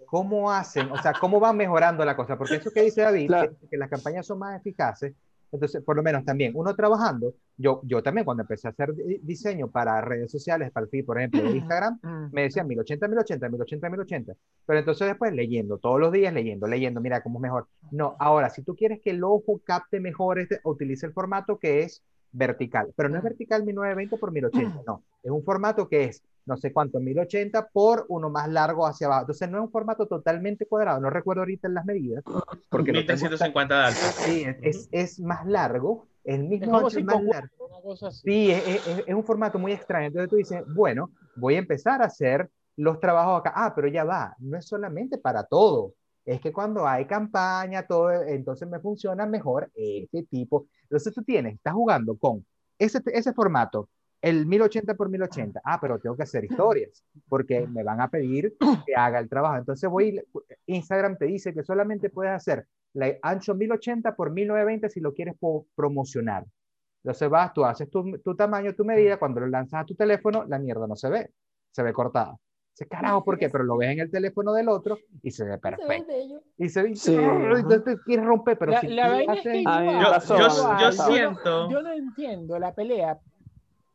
cómo hacen, o sea, cómo van mejorando la cosa, porque eso que dice David,
Claro.
que, que las campañas son más eficaces, entonces, por lo menos también, uno trabajando, yo, yo también cuando empecé a hacer di- diseño para redes sociales, para el feed, por ejemplo, de Instagram, me decían 1080, 1080, 1080, 1080. Pero entonces después leyendo, todos los días leyendo, leyendo, mira cómo es mejor. No, ahora, si tú quieres que el ojo capte mejor, este, utiliza el formato que es vertical. Pero no es vertical 1920 por 1080, no. Es un formato que es no sé cuánto, 1080 por uno más largo hacia abajo. Entonces no es un formato totalmente cuadrado. No recuerdo ahorita las medidas. Porque lo tengo tan-
1350 de alto.
Sí, es, es, más largo, el mismo es
si
más largo. Sí, es, es- es un formato muy extraño. Entonces tú dices, bueno, voy a empezar a hacer los trabajos acá. Ah, pero ya va, no es solamente para todo. Es que cuando hay campaña, todo, entonces me funciona mejor este tipo. Entonces tú tienes, estás jugando con ese, ese formato, el 1080 por 1080. Ah, pero tengo que hacer historias porque me van a pedir que haga el trabajo. Entonces voy, Instagram te dice que solamente puedes hacer la ancho 1080 por 1920 si lo quieres promocionar. Entonces vas, tú haces tu, tu tamaño, tu medida, cuando lo lanzas a tu teléfono, la mierda no se ve, se ve cortada. Dice, carajo, ¿por qué? Pero lo ves en el teléfono del otro y se ve perfecto. Y se ve,
Sí,
entonces te quieres romper, pero
La,
si
la vaina es
haces-
que
A mí me
igual,
Yo, yo, yo
no-
siento.
yo no entiendo la pelea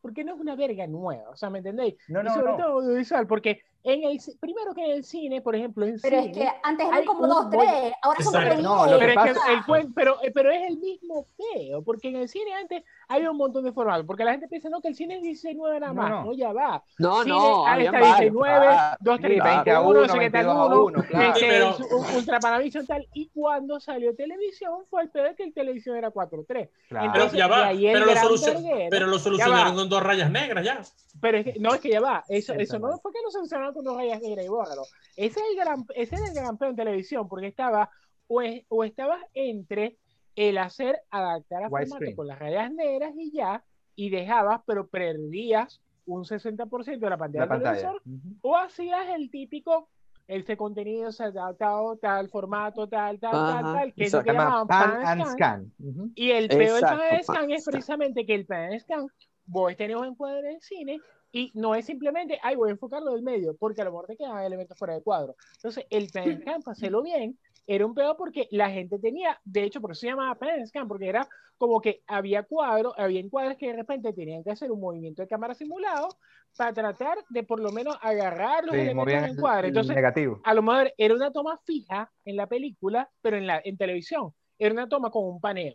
porque no es una verga nueva, o sea, ¿me entendéis?
No,
y
no,
sobre
no.
todo audiovisual, porque en el, primero que en el cine, por ejemplo, en
Pero es
cine,
que antes eran
hay
como dos, tres, ahora son como
No, que
pero, es que el pero, eh, pero es el mismo peo, porque en el cine antes había un montón de formatos, porque la gente piensa, no, que el cine es 19 nada
No,
más,
no.
no, ya va.
No,
Cine,
no,
ahí está
varios,
19,
claro.
2, 3,
Sí, 20 a
21,
uno,
no sé qué tal
22 a
uno,
uno, claro.
Pero-
Ultra Panavision tal, y cuando salió televisión fue el peor que el televisión era 4.3.
Claro.
Pero ya va, pero lo,
verguero.
pero lo solucionaron con dos rayas negras ya.
Pero es que, no, es que ya va, eso, eso no fue que lo solucionaron con dos rayas negras y bórralo. Ese es el gran, ese era el gran peo en televisión, porque estaba, o, es- o estabas entre el hacer, adaptar a formato
Widescreen.
con las rayas negras y ya, y dejabas, pero perdías un 60% de la pantalla
la
del
pantalla.
televisor,
Ujú.
o hacías el típico, este contenido se ha adaptado, tal formato, tal, tal, tal,
Ajá,
tal, que es
eso
lo que llamaban
Pan
pan
and
scan. Y el peor del pan and scan es precisamente que el pan and scan, vos tenés un encuadre en cine y no es simplemente, ay, voy a enfocarlo del medio, porque a lo mejor te quedan elementos fuera de cuadro. Entonces, el pan and scan, para hacerlo bien, era un peor porque la gente tenía, de hecho, por eso se llamaba pan and scan, porque era como que había cuadros, había encuadres que de repente tenían que hacer un movimiento de cámara simulado para tratar de por lo menos agarrar los
Sí,
elementos del
el,
encuadre.
el
Entonces,
negativo.
a lo mejor era una toma fija en la película, pero en la en televisión. Era una toma con un paneo.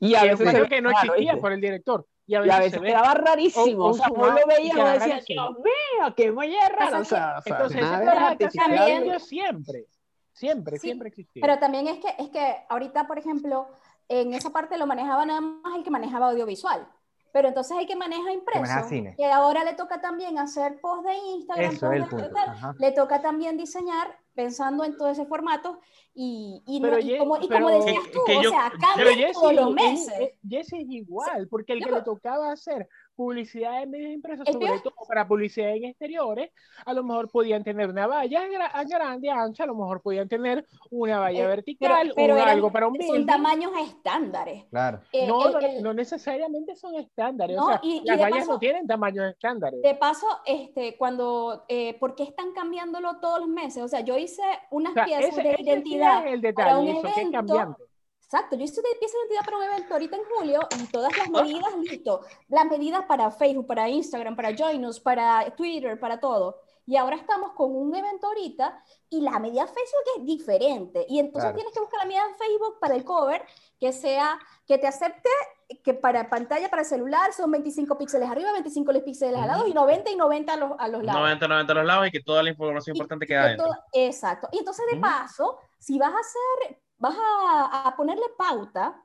Y a
Y
veces se
lo que no existía
¿viste?
por el director. Y a
Y
veces,
a
se
veces
ve.
quedaba rarísimo.
O- o
O, sea, vos lo
y
veías y decías,
rarísimo.
Dios mío, qué muelle raro. O sea, o sea,
Entonces, pedo de
es.
También-
existió siempre. Siempre,
Sí,
siempre existió.
Pero también es que, es que ahorita, por ejemplo, en esa parte lo manejaba nada más el que manejaba audiovisual. Pero entonces el que maneja impreso,
maneja cine.
que ahora le toca también hacer post de Instagram,
Eso
post de
Ajá.
le toca también diseñar pensando en todo ese formato y, y, no-
Pero
y
Ye-
como, y
pero-
como decías
Que-
tú,
que
o
yo-
sea,
Jesse,
todos los
es-
meses.
es- Jesse es igual, porque el que
no.
le tocaba hacer publicidad en medios impresos, sobre todo para publicidad en exteriores, a lo mejor podían tener una valla gra- grande, ancha, a lo mejor podían tener una valla
Eh,
vertical,
pero
un
eran-
algo para un
son
building.
tamaños estándares.
Claro.
Eh,
No,
el-
no,
el-
no necesariamente son estándares.
No,
o sea,
y-
las vallas
paso-
no tienen tamaños estándares.
De paso, este, cuando, eh, ¿por qué están cambiándolo todos los meses? O sea, yo hice unas
O sea,
piezas
ese-
de
ese
identidad
es el
para un
detalle, que es
evento.
cambiante.
Exacto, yo hice de piezas de identidad para un evento ahorita en julio y todas las
Ah.
medidas, listo. Las medidas para Facebook, para Instagram, para Join Us, para Twitter, para todo. Y ahora estamos con un evento ahorita y la medida Facebook es diferente. Y entonces
Claro.
tienes que buscar la medida en Facebook para el cover que sea, que te acepte que para pantalla, para celular son 25 píxeles arriba, 25 píxeles al lado y 90 y 90 a los, a los lados.
90, 90 a los lados y que toda la información
Y-
importante queda
que
dentro.
todo- exacto. Y entonces, de
Ujú.
paso, si vas a hacer, vas a, a ponerle pauta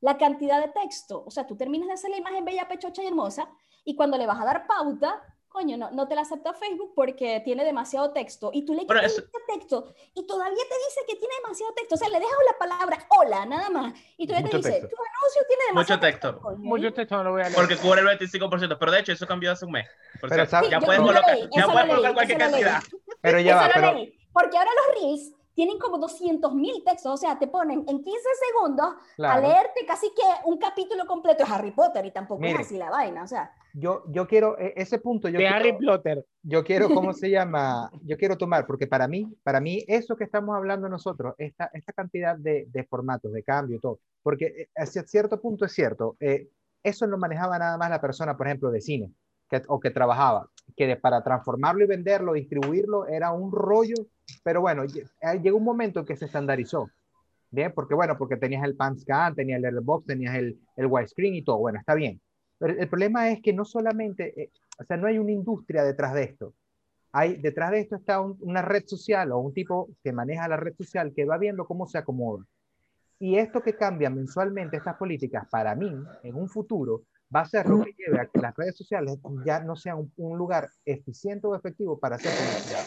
la cantidad de texto, o sea, tú terminas de hacer la imagen bella, pechocha y hermosa, y cuando le vas a dar pauta, coño, no, no te la acepta Facebook porque tiene demasiado texto, y tú le quitas
eso-
ese texto, y todavía te dice que tiene demasiado texto, o sea, le dejas la palabra hola, nada más, y todavía te
Mucho
dice,
texto.
tu anuncio tiene
Mucho
demasiado
texto.
coño".
Mucho texto no lo voy a leer.
Porque cubre el 25%, pero de hecho eso cambió hace un mes. Por
Pero
ya
Sí, yo-
puedes colocar,
leí,
ya puedes
lo
colocar cualquier cantidad.
Pero ya va,
Eso lo
pero
leí, porque ahora los reels tienen como 200 mil textos, o sea, te ponen en 15 segundos a
claro.
leerte casi que un capítulo completo de Harry Potter y tampoco
Mire.
es así la vaina, o sea,
yo, yo quiero, e- ese punto yo
de
quiero,
Harry Potter.
yo quiero, ¿cómo se llama? Yo quiero tomar, porque para mí, para mí, eso que estamos hablando nosotros, esta, esta cantidad de, de formatos, de cambio, todo, porque eh, hacia cierto punto es cierto, eh, eso lo manejaba nada más la persona, por ejemplo, de cine, que, o que trabajaba, que de- para transformarlo y venderlo, distribuirlo, era un rollo, pero bueno, lle- llegó un momento en que se estandarizó. Bien, porque bueno, porque tenías el pan scan, tenías el box, tenías el, el widescreen y todo, bueno, está bien. Pero el problema es que no solamente, eh, o sea, no hay una industria detrás de esto. Hay, detrás de esto está un- una red social o un tipo que maneja la red social que va viendo cómo se acomoda. Y esto que cambia mensualmente estas políticas, para mí, en un futuro, va a ser lo que lleve a que las redes sociales ya no sean un, un lugar eficiente o efectivo para hacer publicidad.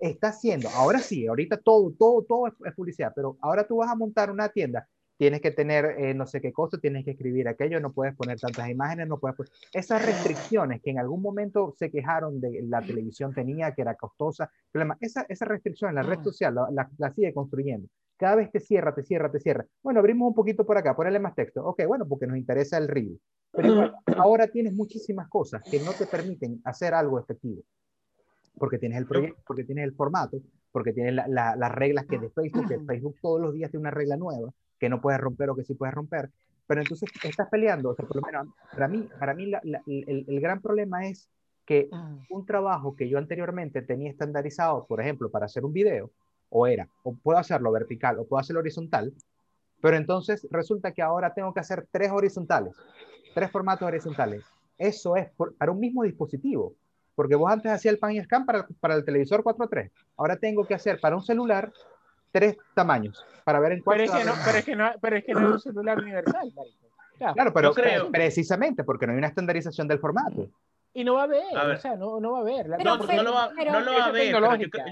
Está haciendo, ahora sí, ahorita todo, todo, todo es, publicidad, pero ahora tú vas a montar una tienda, tienes que tener eh, no sé qué cosa, tienes que escribir aquello, no puedes poner tantas imágenes, no puedes poner... Esas restricciones que en algún momento se quejaron de la televisión tenía, que era costosa, problema, esa, esa restricción en la red social la, la, la sigue construyendo. Cada vez te cierra, te cierra, te cierra. Bueno, abrimos un poquito por acá, ponele más texto. Ok, bueno, porque nos interesa el reel. Pero igual, ahora tienes muchísimas cosas que no te permiten hacer algo efectivo. Porque tienes el proyecto, porque tienes el formato, porque tienes la- la- las reglas que de Facebook, que Facebook todos los días tiene una regla nueva, que no puedes romper o que sí puedes romper. Pero entonces estás peleando, o sea, por lo menos para mí, para mí la- el, el gran problema es que un trabajo que yo anteriormente tenía estandarizado, por ejemplo, para hacer un video, o era, o puedo hacerlo vertical, o puedo hacerlo horizontal, pero entonces resulta que ahora tengo que hacer tres horizontales, tres formatos horizontales. Eso es por- para un mismo dispositivo, porque vos antes hacías el pan y scan para, para el televisor 4.3, ahora tengo que hacer para un celular tres tamaños, para ver en cuál
Pero es, que no,
a
pero, es que no, pero es que no es un celular universal, marico. Claro.
Claro, pero
creo-
precisamente porque no hay una estandarización del formato.
Y no va a haber,
A ver.
o sea, no, no va a haber. La-
No, no lo va, no lo va a ver, pero yo creo-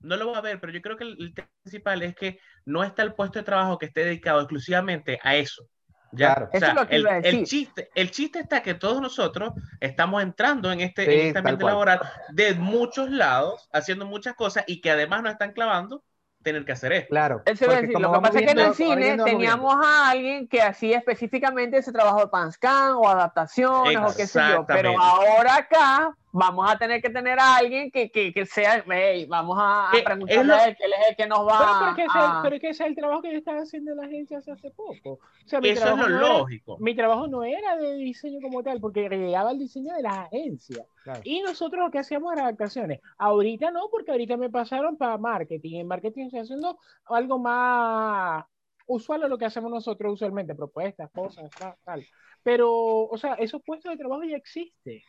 no lo va a ver, pero yo creo que el, el tema principal es que no está el puesto de trabajo que esté dedicado exclusivamente a eso. ¿Ya?
Claro.
O
Eso es lo que
el,
iba a
el
decir.
chiste, el chiste está que todos nosotros estamos entrando en este,
Sí,
en este ambiente laboral de muchos lados, haciendo muchas cosas y que además nos están clavando tener que hacer esto.
Claro.
Eso iba a decir, lo que pasa es que en el cine
viendo,
teníamos a alguien que hacía específicamente ese trabajo de panscan o adaptaciones o qué sé yo, pero ahora acá vamos a tener que tener a alguien que, que, que sea, hey, vamos a, a preguntarle
es lo-
a él, que él es el que nos va
Pero, pero, es que ese,
a...
pero es que ese es el trabajo que yo estaba haciendo en la agencia hace hace poco. O sea, mi
Eso es
trabajo
lo
no era-
lógico.
mi trabajo no era de diseño como tal, porque llegaba el diseño de las agencias.
Claro.
Y nosotros lo que hacíamos era adaptaciones. Ahorita no, porque ahorita me pasaron para marketing. En marketing estoy haciendo algo más usual a lo que hacemos nosotros usualmente, propuestas, cosas, tal, tal. Pero, o sea, esos puestos de trabajo ya existen.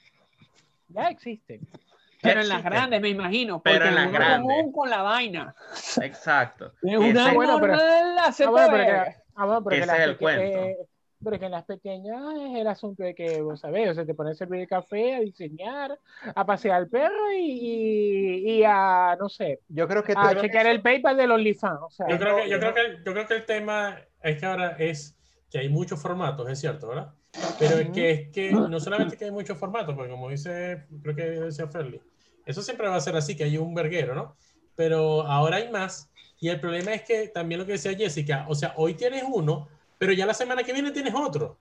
Ya existen.
Pero en las grandes, me imagino.
Pero en las grandes.
común con la vaina.
Exacto.
Es
Ese-
una
bueno, pero-
normal, la
Ah, bueno, pero
CTV.
que, ah, bueno, pero que
Ese
las
es el cuento.
eh, pero que en las pequeñas es el asunto de que, vos sabés, o sea, te pones a servir café, a diseñar, a pasear al perro y, y, y a, no sé,
Yo creo que
a chequear el PayPal del OnlyFans. O sea,
Yo creo, que, yo, creo que, yo creo que el tema es que ahora es que hay muchos formatos, es cierto, ¿verdad? Pero es que es que no solamente que hay muchos formatos, porque como dice, creo que decía Ferli, eso siempre va a ser así, que hay un verguero, ¿no? Pero ahora hay más. Y el problema es que también lo que decía Jessica, o sea, hoy tienes uno, pero ya la semana que viene tienes otro.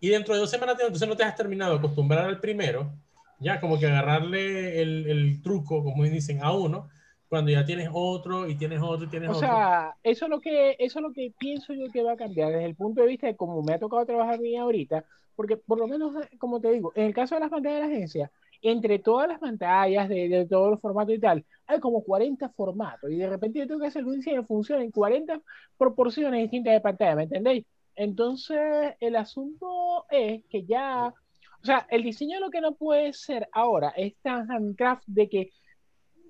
Y dentro de dos semanas, tienes- entonces no te has terminado de acostumbrar al primero, ya como que agarrarle el, el truco, como dicen, a uno, cuando ya tienes otro y tienes otro y tienes
O
otro.
sea, eso es lo que eso es lo que pienso yo que va a cambiar desde el punto de vista de cómo me ha tocado trabajar a mí ahorita, porque por lo menos, como te digo, en el caso de las pantallas de la agencia, entre todas las pantallas de, de todos los formatos y tal, hay como 40 formatos y de repente yo tengo que hacer un diseño que funcione en 40 proporciones distintas de pantalla, ¿me entendéis? Entonces, el asunto es que ya, o sea, el diseño lo que no puede ser ahora es tan handcraft de que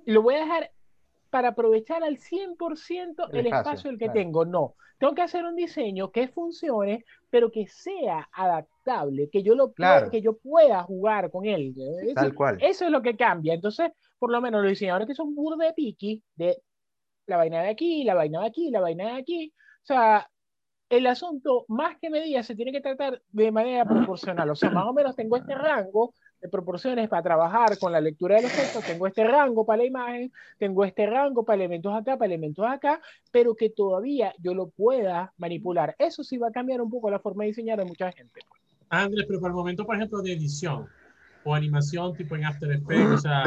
lo voy a dejar para aprovechar al 100% el,
El espacio,
espacio el que
claro.
tengo. No, tengo que hacer un diseño que funcione, pero que sea adaptable, que yo, lo pueda-
Claro.
que yo pueda jugar con él. Eso,
Tal cual.
eso es lo que cambia. Entonces, por lo menos los diseñadores que son burda de piqui, de la vaina de aquí, la vaina de aquí, la vaina de aquí, o sea, el asunto, más que medida, se tiene que tratar de manera proporcional. O sea, más o menos tengo este rango de proporciones para trabajar con la lectura de los textos, tengo este rango para la imagen, tengo este rango para elementos acá, para elementos acá, pero que todavía yo lo pueda manipular. Eso sí va a cambiar un poco la forma de diseñar de mucha gente.
Andrés, pero para el momento, por ejemplo, de edición o animación tipo en After Effects, o sea,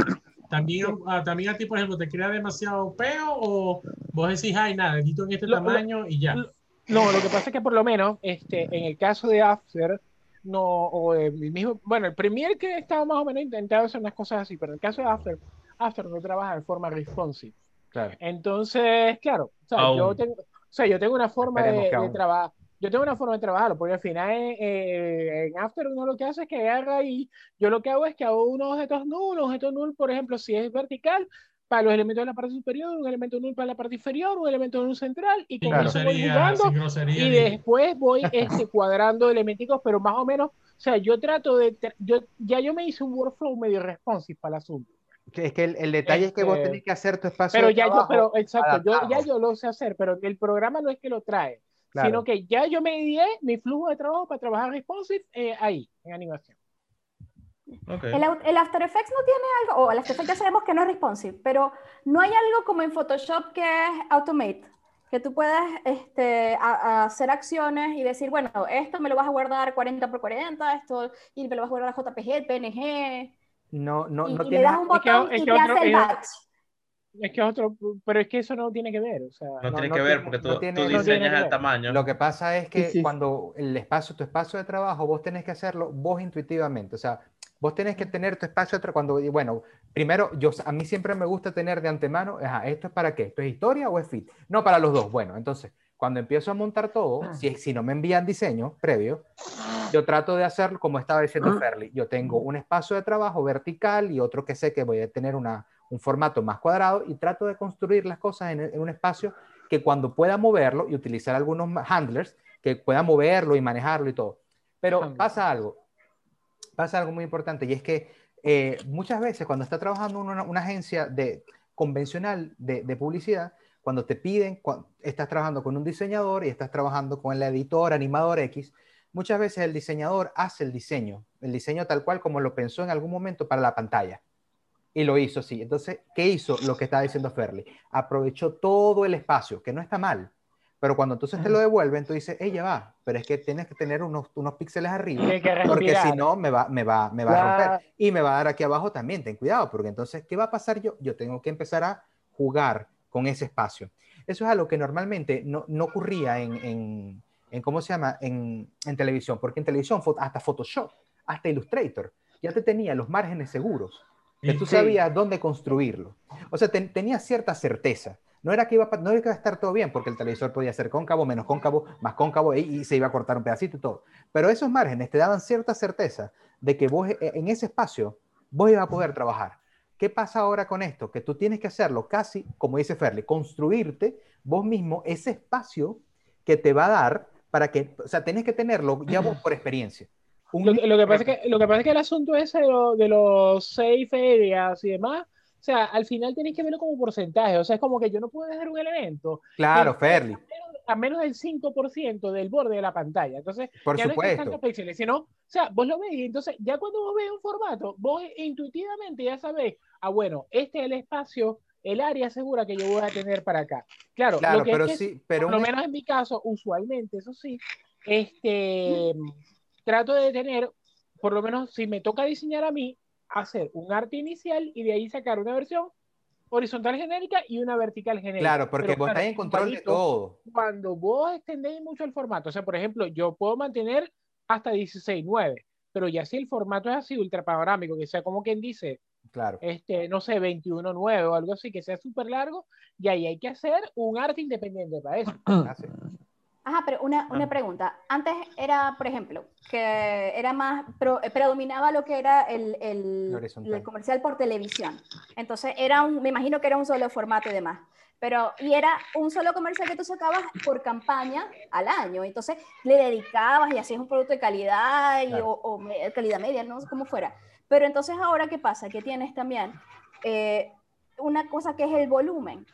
también, también a ti, por ejemplo, ¿te crea demasiado peo o vos decís, ay, nada, edito en este
Lo- lo-
tamaño y ya?
lo- No, lo que pasa es que por lo menos este, en el caso de After, no, o de mi mismo, bueno, el Premiere que estaba más o menos intentado hacer unas cosas así, pero en el caso de After, After no trabaja de forma responsive.
Claro.
Entonces, claro, o sea, yo tengo, o sea, yo tengo una forma
Esperemos
de, de trabajar. Yo tengo una forma de trabajarlo, porque al final eh, eh, en After uno lo que hace es que agarra y yo lo que hago es que hago unos objetos null, un objeto null, por ejemplo, si es vertical, para los elementos de la parte superior, un elemento null para la parte inferior, un elemento null central, y con eso voy jugando y
ni-
después voy este, cuadrando elementicos, pero más o menos, o sea, yo trato de, yo, ya yo me hice un workflow medio responsive para el asunto,
Es que el, el detalle es que vos
Este,
tenés que hacer tu espacio
pero
de
ya yo, pero exacto, yo, ya yo lo sé hacer, pero el programa no es que lo trae,
Claro.
sino que ya yo me di mi flujo de trabajo para trabajar responsive eh, ahí, en animación.
Ok.
El, el After Effects no tiene algo, o el After Effects ya sabemos que no es responsive, pero no hay algo como en Photoshop que es automate, que tú puedes este, a- a hacer acciones y decir, bueno, esto me lo vas a guardar 40 por 40, esto, y me lo vas a guardar a JPG, PNG,
No, no,
y,
no
y le
tiene.
das un
Es que-
botón
es
y te
otro-
hace el batch.
Es que es otro, pero es que eso no tiene que ver, o sea,
No,
no-
tiene
no
que ver porque tú,
no tiene-
tú diseñas el tamaño.
Lo que pasa es que
Sí, sí.
cuando el espacio, tu espacio de trabajo, vos tenés que hacerlo vos intuitivamente. O sea, vos tenés que tener tu espacio cuando bueno, primero yo a mí siempre me gusta tener de antemano, ajá, esto es para qué? ¿Esto es historia o es fit? No para los dos. Bueno, entonces, cuando empiezo a montar todo, si, si no me envían diseño previo, yo trato de hacerlo como estaba diciendo Ferli. Yo tengo un espacio de trabajo vertical y otro que sé que voy a tener una, un formato más cuadrado y trato de construir las cosas en, en un espacio que cuando pueda moverlo y utilizar algunos handlers que pueda moverlo y manejarlo y todo. Pero pasa algo, pasa algo muy importante y es que eh, muchas veces cuando está trabajando una, una agencia de, convencional de, publicidad, cuando te piden, cua- estás trabajando con un diseñador y estás trabajando con el editor, animador X, muchas veces el diseñador hace el diseño, el diseño tal cual como lo pensó en algún momento para la pantalla. Y lo hizo así. Entonces, ¿qué hizo lo que estaba diciendo Ferli? Aprovechó todo el espacio, que no está mal. Pero cuando entonces te lo devuelven, tú dices, ella va, pero es que tienes que tener unos, unos píxeles arriba, porque si no me va, me va, me va a romper. Y me va a dar aquí abajo también, ten cuidado, porque entonces, ¿qué va a pasar yo? Yo tengo que empezar a jugar con ese espacio. Eso es algo que normalmente no, no ocurría en, en, en, ¿cómo se llama? En, en televisión, porque en televisión, hasta Photoshop, hasta Illustrator, ya te tenía los márgenes seguros, que tú
Sí.
sabías dónde construirlo. O sea, ten- tenías cierta certeza. No era, que iba a, no era que iba a estar todo bien, porque el televisor podía ser cóncavo, menos cóncavo, más cóncavo, y, y se iba a cortar un pedacito y todo. Pero esos márgenes te daban cierta certeza de que vos eh, en ese espacio vos ibas a poder trabajar. ¿Qué pasa ahora con esto? Que tú tienes que hacerlo casi, como dice Ferli, construirte vos mismo ese espacio que te va a dar para que, o sea, tenés que tenerlo ya vos por experiencia.
Lo, que- lo que pasa es que, lo que pasa es que el asunto ese de, lo- de los safe areas y demás, o sea, al final tienes que verlo como porcentaje. O sea, es como que yo no puedo dejar un elemento
Claro, Ferli,
a menos, a menos del 5% del borde de la pantalla. Entonces,
por
ya no es que es
supuesto.
tantos píxeles, sino, o sea, vos lo ves y entonces ya cuando vos ves un formato, vos intuitivamente ya sabés, ah, bueno, este es el espacio, el área segura que yo voy a tener para acá. Claro,
Claro,
lo que
pero
es que
sí, pero
por lo
un-
menos en mi caso, usualmente, eso sí, este, trato de tener, por lo menos si me toca diseñar a mí, hacer un arte inicial y de ahí sacar una versión horizontal genérica y una vertical genérica.
Claro, porque
Pero
vos
claro,
estás en control de
igualito,
todo.
Cuando vos extendéis mucho el formato, o sea, por ejemplo, yo puedo mantener hasta 16.9, pero ya si el formato es así ultra panorámico, que sea como quien dice,
Claro.
este, no sé, 21 nuevo o algo así, que sea súper largo, y ahí hay que hacer un arte independiente para eso.
Ajá, pero una, una pregunta. Antes era, por ejemplo, que era más, pro- eh, predominaba lo que era el, el- comercial por televisión. Entonces, era un, me imagino que era un solo formato y demás. Pero, y era un solo comercial que tú sacabas por campaña al año. Entonces, le dedicabas y hacías un producto de calidad y,
Claro.
o, o me- calidad media, no sé cómo fuera. Pero entonces, ahora, ¿qué pasa? Que tienes también eh, una cosa que es el volumen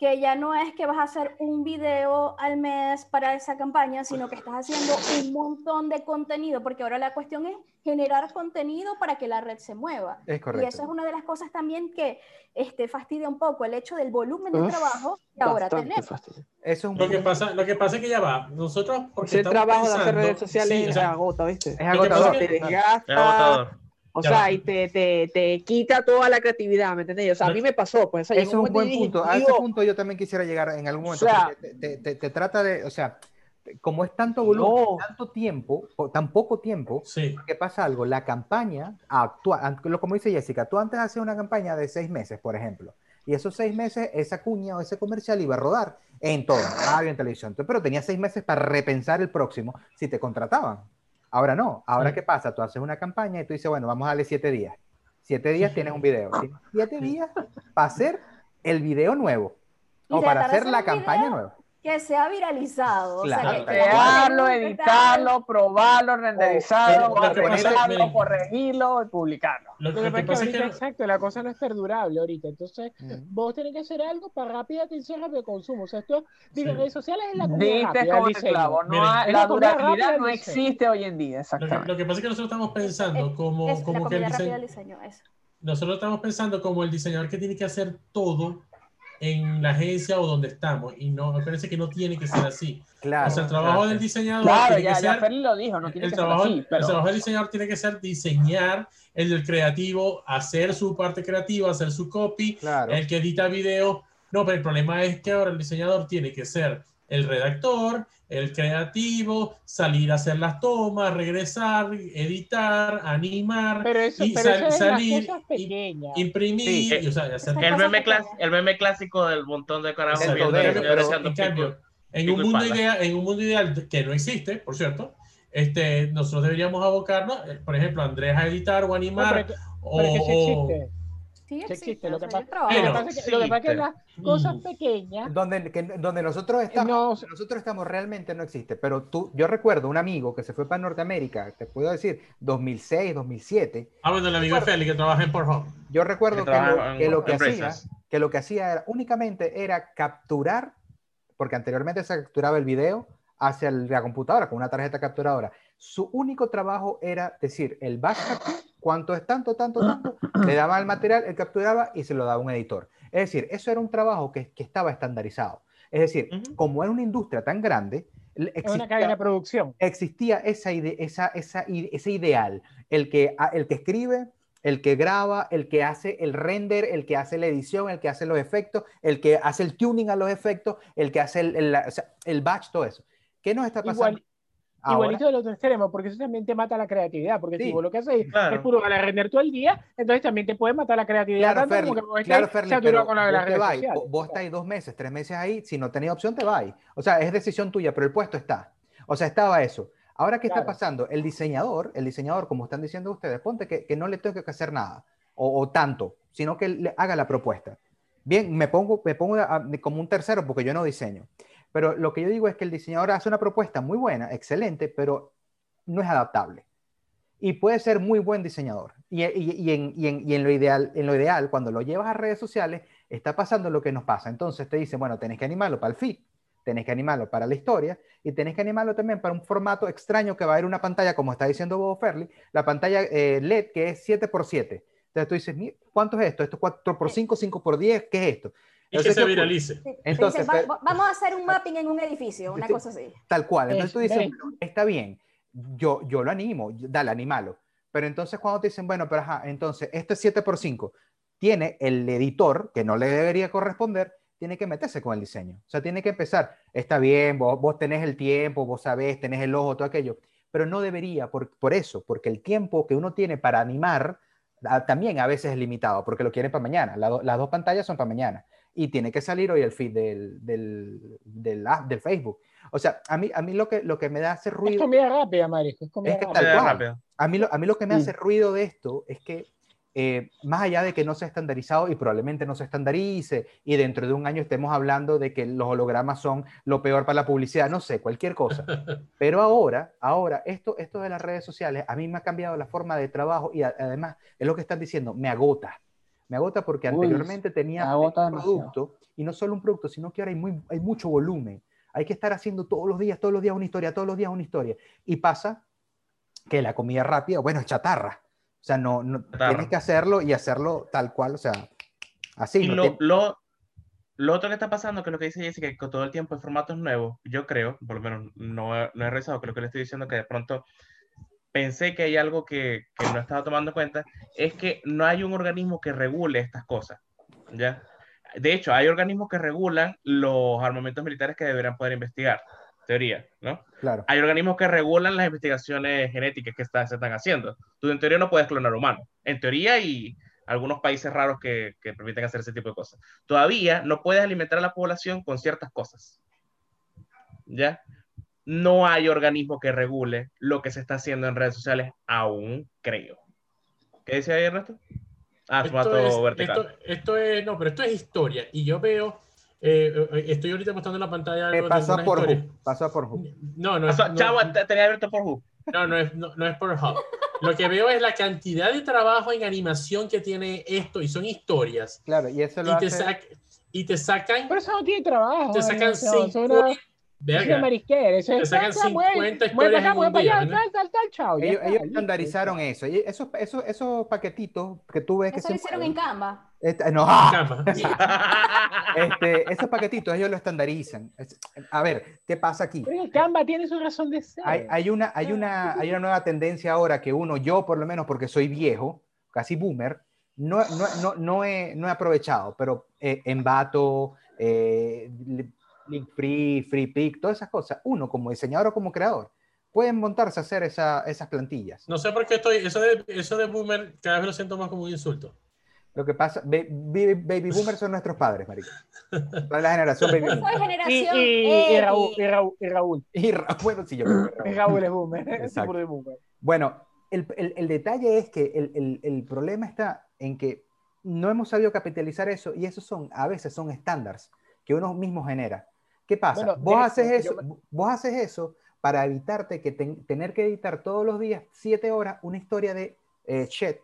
que ya no es que vas a hacer un video al mes para esa campaña, sino que estás haciendo un montón de contenido, porque ahora la cuestión es generar contenido para que la red se mueva.
Es
Y eso
correcto.
es una de las cosas también que este, fastidia un poco el hecho del volumen de
Uf,
trabajo que ahora tenemos.
fastidio.
Eso es un
Lo que pasa, lo que pasa es que ya va. Nosotros, porque
Ese
estamos
trabajo de hacer redes sociales
sí,
es agota, ¿viste?
es agotador.
es
Te desgasta,
agotador.
O
Ya
sea,
va.
y te, te, te quita toda la creatividad, ¿me entendés? O sea, a mí me pasó, pues, o sea,
Eso es un buen
y
punto.
dije,
A ese
"Dios,
punto yo también quisiera llegar en algún momento.
O sea-
te, te- te- te trata de, o sea, como es tanto volumen,
No.
tanto tiempo, o tan poco tiempo,
Sí,
que pasa algo, la campaña actual, como dice Jessica, tú antes hacías una campaña de seis meses, por ejemplo, y esos seis meses, esa cuña o ese comercial iba a rodar en todo, radio, en televisión, pero tenías seis meses para repensar el próximo si te contrataban. Ahora no, ahora
Sí.
qué pasa, tú haces una campaña y tú dices, bueno, vamos a darle siete días. Siete días tienes un video. Tienes siete días para hacer el video nuevo
Y
o para hacer la campaña
video
nueva.
Que sea viralizado.
Claro.
O sea, que
crearlo, editarlo, probarlo, renderizarlo,
Lo que pasa es que-
actualizarlo, corregirlo y publicarlo.
lo,
Lo que
lo que pasa es
ahorita,
que
exacto, la cosa no es perdurable ahorita. Entonces,
Ujú.
vos tenés que hacer algo para rápida atención, rápido consumo. O sea, esto, digo,
Sí.
redes sociales es la comida
Diste
rápida, el
con el
diseño.
clavo, no
Miren,
la durabilidad no existe hoy en día,
lo que,
exactamente.
lo que pasa es que nosotros estamos pensando
es,
como,
es la
como que el diseño,
diseño. Eso.
nosotros estamos pensando como el diseñador que tiene que hacer todo en la agencia o donde estamos y no me parece que no tiene que ser así.
Claro.
o sea, el trabajo
claro.
del diseñador
Claro,
tiene
ya,
que
ya
ser
lo dijo, no tiene
el
que
trabajo,
ser así,
el
pero
trabajo del diseñador tiene que ser diseñar, el del creativo, hacer su parte creativa, hacer su copy,
Claro.
el que edita video. No, pero el problema es que ahora el diseñador tiene que ser el redactor, el creativo, salir a hacer las tomas, regresar, editar, animar,
Pero eso,
y
pero
sal-
eso es
salir, imprimir,
Sí,
y, o sea, hacer
El meme, clas- el meme clásico del montón de carajos
pero
en un, mundo ideal, en un mundo ideal que no existe, por cierto, este, nosotros deberíamos abocarnos, eh, por ejemplo, Andrés a editar o
No,
animar,
pero, que,
o,
pero que sí existe.
Sí existe.
lo que
sea,
pasa- Lo que
Pero-
pasa es que, lo que, pasa es que las cosas pequeñas
donde, que- donde nosotros estamos,
no,
nosotros estamos realmente no existe, pero tú, yo recuerdo un amigo que se fue para Norteamérica, te puedo decir, 2006, 2007,
Ah, bueno, el amigo de Félix que trabaja en Pornhub.
yo recuerdo
Que
que lo que, lo que hacía, que lo que hacía era únicamente era capturar, porque anteriormente se capturaba el video hacia el- la computadora con una tarjeta capturadora. Su único trabajo era decir el batch capture, cuánto es tanto, tanto, tanto, le daba el material, él capturaba y se lo daba a un editor. Es decir, eso era un trabajo que, que estaba estandarizado. Es decir, como era una industria tan grande,
es una
existía-
cadena de producción.
existía esa ide- esa, ese ideal, el que, el que escribe, el que graba, el que hace el render, el que hace la edición, el que hace los efectos, el que hace el tuning a los efectos, el que hace el, batch, todo eso. ¿Qué nos está pasando?
Igual,
ahora?
igualito del otro extremo, porque eso también te mata la creatividad, porque
Sí.
si vos lo que haces
Claro.
es puro a render todo el día, entonces también te puede matar la creatividad
Claro,
tanto
Ferli,
como que vos
claro, Ferli, pero
con la,
vos te
sociales.
vos- estáis dos meses, tres meses ahí, si no tenéis opción te vais. O sea, es decisión tuya, pero el puesto está. O sea, estaba eso. Ahora, ¿qué está
Claro.
pasando? El diseñador, el diseñador, como están diciendo ustedes, ponte que, que no le tengo que hacer nada, o, o tanto, sino que le haga la propuesta. Bien, me pongo, me pongo a- como un tercero porque yo no diseño. Pero lo que yo digo es que el diseñador hace una propuesta muy buena, excelente, pero no es adaptable. Y puede ser muy buen diseñador. Y, y- y en, y en- y en lo ideal, en lo ideal, cuando lo llevas a redes sociales, está pasando lo que nos pasa. Entonces te dicen, bueno, tenés que animarlo para el feed, tenés que animarlo para la historia y tenés que animarlo también para un formato extraño que va a haber una pantalla, como está diciendo Bobo Ferli, la pantalla eh, LED que es 7x7. Entonces tú dices, "Mi- ¿cuánto es esto? ¿Esto es 4x5, 5x10? ¿Qué es esto?
Y que
Entonces,
se viralice.
Sí,
Entonces,
dicen, "Va- vamos a hacer un mapping en un edificio, una cosa así.
Tal cual. Entonces
Es-
tú dices,
ve.
bueno, está bien, yo, yo lo animo, dale, animalo. Pero entonces cuando te dicen, bueno, pero ajá, entonces este 7x5 tiene el editor, que no le debería corresponder, tiene que meterse con el diseño. O sea, tiene que empezar, está bien, vos, vos tenés el tiempo, vos sabés, tenés el ojo, todo aquello, pero no debería por, por eso, porque el tiempo que uno tiene para animar ah, también a veces es limitado, porque lo quieren para mañana. La do- las dos pantallas son para mañana y tiene que salir hoy el feed del, del, del, Facebook. O sea, a mí, a mí lo, que, lo que me da hace
Es
ruido...
comida rápida, Marisco. Es comida
Es que
rápida.
tal cual.
rápido.
A mí, lo, a mí lo que me
Mm.
hace ruido de esto es que, eh, más allá de que no se ha estandarizado y probablemente no se estandarice, y dentro de un año estemos hablando de que los hologramas son lo peor para la publicidad, no sé, cualquier cosa. Pero ahora, ahora, esto, esto de las redes sociales, a mí me ha cambiado la forma de trabajo y a- además, es lo que están diciendo, me agota. Me agota porque
Uy,
anteriormente tenía un
demasiado.
producto, y no solo un producto, sino que ahora hay, muy, hay mucho volumen. Hay que estar haciendo todos los días, todos los días una historia, todos los días una historia. Y pasa que la comida rápida, bueno, es chatarra. O sea, no, no tienes que hacerlo y hacerlo tal cual, o sea, así.
Y
no
lo,
tiene-
lo, lo otro que está pasando, que es lo que dice Jessica, que todo el tiempo hay formatos nuevos, yo creo, por lo menos no, he- no he revisado, creo que le estoy diciendo que de pronto pensé que hay algo que, que no estaba tomando en cuenta, es que no hay un organismo que regule estas cosas, ¿ya? De hecho, hay organismos que regulan los armamentos militares que deberían poder investigar, teoría, ¿no?
Claro.
Hay organismos que regulan las investigaciones genéticas que está- se están haciendo. Tú en teoría no puedes clonar humanos. En teoría y algunos países raros que, que permiten hacer ese tipo de cosas. Todavía no puedes alimentar a la población con ciertas cosas. ¿Ya? No hay organismo que regule lo que se está haciendo en redes sociales aún, creo. ¿Qué decía ahí, Ernesto? Ah,
Esto es,
vertical.
esto, esto es, no, pero esto es historia. Y yo veo, eh, eh, estoy ahorita mostrando en la pantalla.
Eh,
algo de
pasó
algunas
por
historias.
Hub, pasó por Hub.
No, no es, no,
Chavo, te- tenía abierto por Who.
no, no es, no, no es por Hub. Lo que veo es la cantidad de trabajo en animación que tiene esto y son historias.
Claro, y eso lo
Y te,
hace...
sac- y te sacan,
Pero eso no tiene trabajo.
te sacan
una-
50,
eso es
verga, te
es
sacan
taca, mueve,
50
mueve
historias
para acá,
en un
para
día,
allá, tal, tal, tal, chao.
Ellos, ellos estandarizaron eso. Esos, esos, esos paquetitos que tú ves que
Eso
se
lo hicieron en Canva.
este- no,
Canva.
este, esos paquetitos ellos lo estandarizan. Es- A ver, ¿qué pasa aquí?
Pero el Canva tiene su razón de ser.
Hay, hay una, hay, una, hay una nueva tendencia ahora que uno, yo por lo menos porque soy viejo, casi boomer, no, no, no, no, he, no he aprovechado, pero eh, Envato, eh, Link Free, Free Pick, todas esas cosas, uno como diseñador o como creador, pueden montarse a hacer esa- esas plantillas.
No sé por qué estoy, eso de, eso de boomer cada vez lo siento más como un insulto.
Lo que pasa, ba- baby, baby boomers son nuestros padres, marica. Toda la generación baby boomer.
soy
Y,
generación
y, y
X.
Raúl, y Raúl, y Raúl.
Y Ra- bueno, sí, yo creo que
Y
Raúl.
Raúl es boomer. Es
Exacto.
de boomer.
Bueno, el, el- el detalle es que el, el- el problema está en que no hemos sabido capitalizar eso y esos son, a veces son estándares que uno mismo genera. ¿Qué pasa?
Bueno,
vos, haces eso,
yo
vos haces eso para evitarte que ten- tener que editar todos los días, siete horas, una historia de eh, shit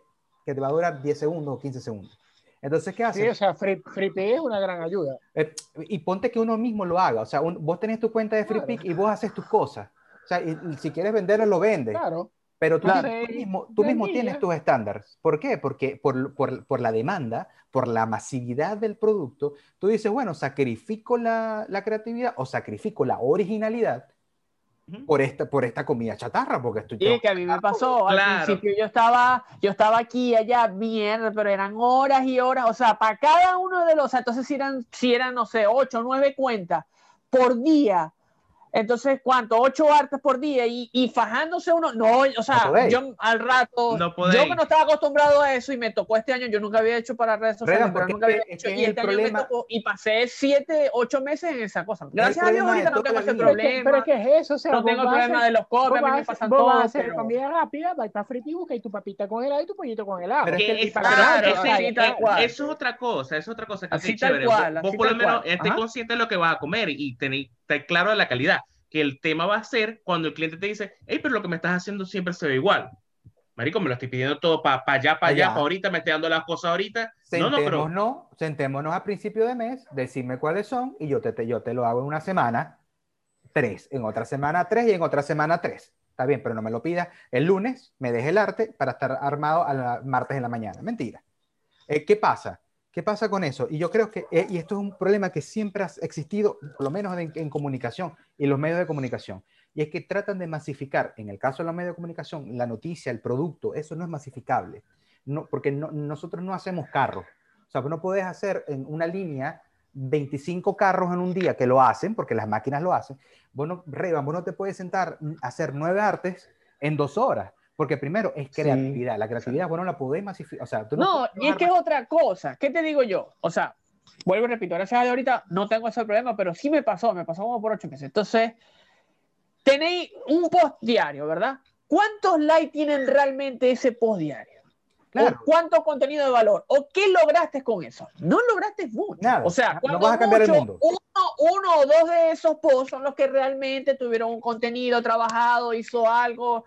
que te va a durar 10 segundos o 15 segundos. Entonces, ¿qué haces?
Sí, o sea, Free, FreePay es una gran ayuda.
Eh, y ponte que uno mismo lo haga. O sea, un- vos tenés tu cuenta de
Claro.
FreePick y vos haces tus cosas. O sea, y, y si quieres venderlo, lo vendes.
Claro.
Pero tú,
Claro.
tú mismo, tú mismo tienes tus estándares. ¿Por qué? Porque por, por- por la demanda, por la masividad del producto, tú dices, bueno, sacrifico la, la creatividad o sacrifico la originalidad por esta, por esta comida chatarra, porque estoy...
Y que a mí me pasó,
Claro.
al principio yo estaba, yo estaba aquí allá, mierda, pero eran horas y horas, o sea, para cada uno de los, entonces si eran, si eran, no sé, ocho, nueve cuentas por día, entonces, ¿cuánto? Ocho artes por día y, y fajándose uno, no, o sea,
No
yo al rato,
No
yo que no estaba acostumbrado a eso y me tocó este año, yo nunca había hecho para redes sociales, pero nunca había hecho, y
es
este
el
año
problema-
me tocó y pasé siete, ocho meses en esa cosa. Gracias a Dios ahorita no tengo ese problema.
pero es que es eso, o sea,
no tengo el
a
problema
hacer-
de los a
vas
me
a
pasan
vos vas a
todo,
hacer
pero...
comida rápida, vas para Free busca y tu papita con helado y tu pollito con helado.
Pero es
y
claro, cual. Eso es otra cosa, es otra cosa que
Así
es
tal
chévere.
cual,
vos, por lo menos estés consciente de lo que vas a comer y tenéis estar claro de la calidad. Que el tema va a ser cuando el cliente te dice, hey, pero lo que me estás haciendo siempre se ve igual. Marico, me lo estoy pidiendo todo para allá, para allá,
Allá.
para ahorita, me estoy dando las cosas ahorita. No, no, pero
Sentémonos, sentémonos a principio de mes, decirme cuáles son y yo te, te- yo te lo hago en una semana, tres, en otra semana tres y en otra semana tres. Está bien, pero no me lo pidas el lunes, me deje el arte para estar armado al martes en la mañana. Mentira. Eh, ¿Qué pasa? ¿Qué pasa con eso? Y yo creo que, eh, y esto es un problema que siempre ha existido, por lo menos en, comunicación y los medios de comunicación, y es que tratan de masificar, en el caso de los medios de comunicación, la noticia, el producto, eso no es masificable, no, porque no- nosotros no hacemos carros. O sea, no puedes hacer en una línea 25 carros en un día que lo hacen, porque las máquinas lo hacen. Vos no, Revan, vos te puedes sentar a hacer nueve artes en dos horas. Porque primero es creatividad. La creatividad, bueno, la podés masificar. O sea, tú
No,
puedes
y es que es otra cosa. ¿Qué te digo yo? O sea, vuelvo y repito, gracias a Dios ahorita no tengo ese problema, pero sí me pasó, me pasó como por ocho meses. Entonces, tenéis un post diario, ¿verdad? ¿Cuántos likes tienen realmente ese post diario?
Claro.
¿O cuánto contenido de valor? ¿O qué lograste con eso? No lograste mucho.
Nada.
O sea,
No
cuando
vas a cambiar el
mucho,
mundo.
Uno, uno o dos de esos posts son los que realmente tuvieron un contenido trabajado, hizo algo.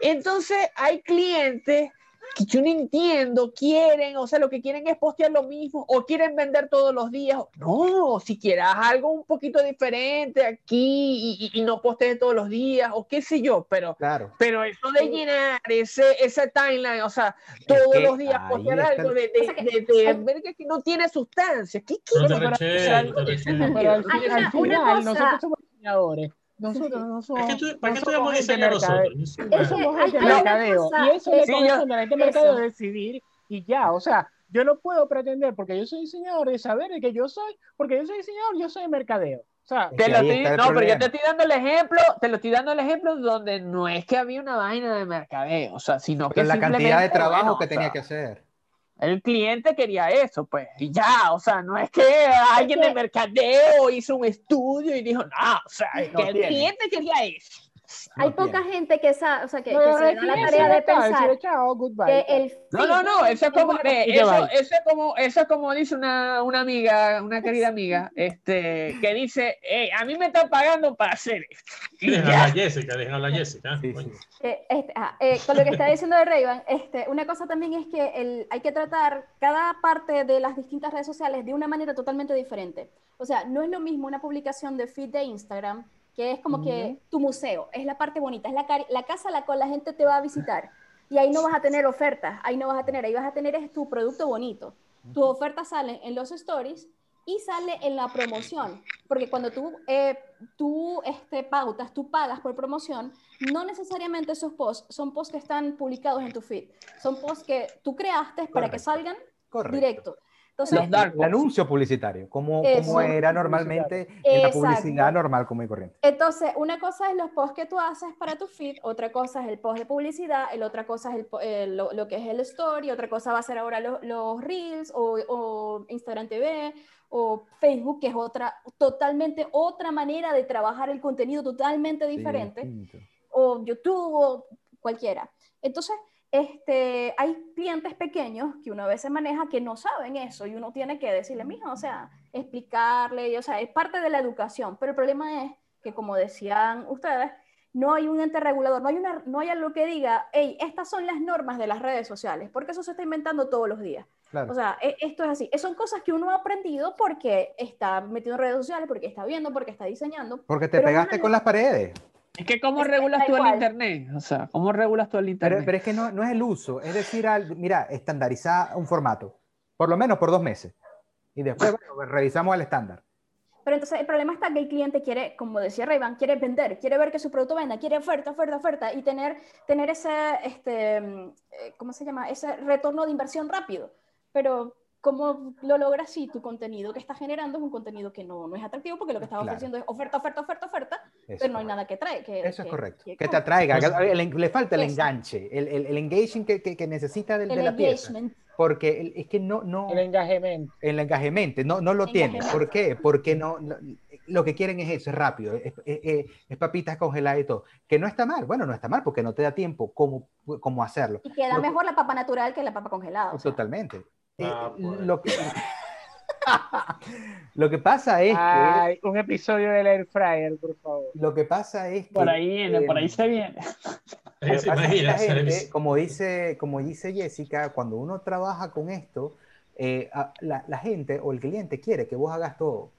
Entonces, hay clientes que yo no entiendo, quieren, o sea, lo que quieren es postear lo mismo o quieren vender todos los días. No, si quieras algo un poquito diferente aquí y, y- y no postees todos los días o qué sé yo, pero
Claro.
pero eso de llenar ese, ese timeline, o sea, todos
que
los días postear
está
algo
el-
de, de,
O sea que
de- de
hay-
verga que no tiene sustancia. ¿Qué quieres?
no te.
Pero al, final,
cosa-
nosotros somos diseñadores. Nosotros no somos.
¿Para qué, tú- para
no
qué
somos gente mercadeo.
nosotros? Yo
No somos gente
una
mercadeo. Y eso le
Sí,
corresponde a la gente mercadeo
eso.
decidir y ya. O sea, yo no puedo pretender, porque yo soy diseñador, de saber de que yo soy, porque yo soy diseñador, yo soy mercadeo. O sea,
Te lo estoy- no, pero yo te estoy dando el ejemplo, te lo estoy dando el ejemplo donde no es que había una vaina de mercadeo, o sea, sino
Pero
que
la cantidad de trabajo
bueno,
que
o
tenía
sea,
que hacer.
El cliente quería eso, pues, y ya, o sea, no es que alguien de mercadeo hizo un estudio y dijo, no, o sea, es
No
que el
tiene.
cliente quería eso.
Hay
No
poca
tiene.
gente que sabe, o sea, que, que
no,
se da la tarea de
chao,
pensar
decide, chao, goodbye.
que el
No, no, no, eso es como,
una
eh, eso, eso es como, eso es como dice una, una amiga, una querida amiga, este, que dice, "Ey, a mí me están pagando para hacer esto. Y
Dejen a Jessica, dejen a Jessica.
Sí,
que, este, ajá, eh, con lo que está diciendo de Rayban, este, una cosa también es que el, hay que tratar cada parte de las distintas redes sociales de una manera totalmente diferente. O sea, no es lo mismo una publicación de feed de Instagram, que es como que tu museo, es la parte bonita, es la, la casa a la cual la gente te va a visitar. Y ahí no vas a tener ofertas, ahí no vas a tener, ahí vas a tener es tu producto bonito. Tus ofertas salen en los stories y sale en la promoción. Porque cuando tú, eh, tú este, pautas, tú pagas por promoción, no necesariamente esos posts son posts que están publicados en tu feed. Son posts que tú creaste para que salgan
Correcto.
directo. Entonces,
Los dark
El anuncio publicitario, como, como era normalmente en la publicidad normal, como y corriente.
Entonces, una cosa es los posts que tú haces para tu feed, otra cosa es el post de publicidad, el otra cosa es el eh, lo, lo que es el story, otra cosa va a ser ahora lo- los reels o, o Instagram TV o Facebook, que es otra, totalmente otra manera de trabajar el contenido totalmente diferente,
Distinto.
o YouTube o cualquiera. Entonces, este, hay clientes pequeños que uno a veces maneja que no saben eso y uno tiene que decirle, mijo, o sea, explicarle, y, o sea, es parte de la educación, pero el problema es que, como decían ustedes, no hay un ente regulador, no hay, una, no hay algo que diga, hey, estas son las normas de las redes sociales, porque eso se está inventando todos los días.
Claro.
O sea, e- esto es así. Son cosas que uno ha aprendido porque está metido en redes sociales, porque está viendo, porque está diseñando.
Porque te pegaste
una-
con las paredes.
Es que ¿cómo
Es-
regulas tú el
cual.
internet? O sea, ¿cómo regulas tú el
Pero,
internet?
pero es que no, no es el uso, es decir, al- mira, estandarizar un formato, por lo menos por dos meses. Y después bueno, pues, revisamos el estándar.
Pero entonces el problema está que el cliente quiere, como decía Rayban, quiere vender, quiere ver que su producto venda, quiere oferta, oferta, oferta y tener, tener ese, este, mm, eh, ¿cómo se llama? Ese retorno de inversión rápido. Pero ¿cómo lo logras si tu contenido que estás generando es un contenido que no, no es atractivo porque lo que estás
Claro.
ofreciendo es oferta, oferta, oferta, oferta,
Eso
pero no hay
es
nada que trae. Que,
Eso es
que-
correcto.
que
Que te atraiga, que- el- le falta el
Eso.
enganche, el, el, el engaging que, que, que necesita del- de,
El
la pieza.
engagement.
Porque el- es que no, no,
El engagement.
el engagement, no, no lo tiene. ¿Por qué? Porque no, no- lo que quieren es eso, es rápido, es, es- es- es papitas congeladas y todo. Que no está mal, bueno, no está mal porque no te da tiempo cómo, cómo hacerlo.
Y queda
Lo-
mejor la papa natural que la papa congelada. o sea.
Eh,
Ah, pues.
lo, que, lo que pasa es que
un episodio del Air Fryer, por favor.
lo que pasa es que
Por ahí viene, por ahí
eh,
se viene.
Se imagina,
gente, como dice, como dice Jessica, cuando uno trabaja con esto, eh, la gente o el cliente quiere que vos hagas todo.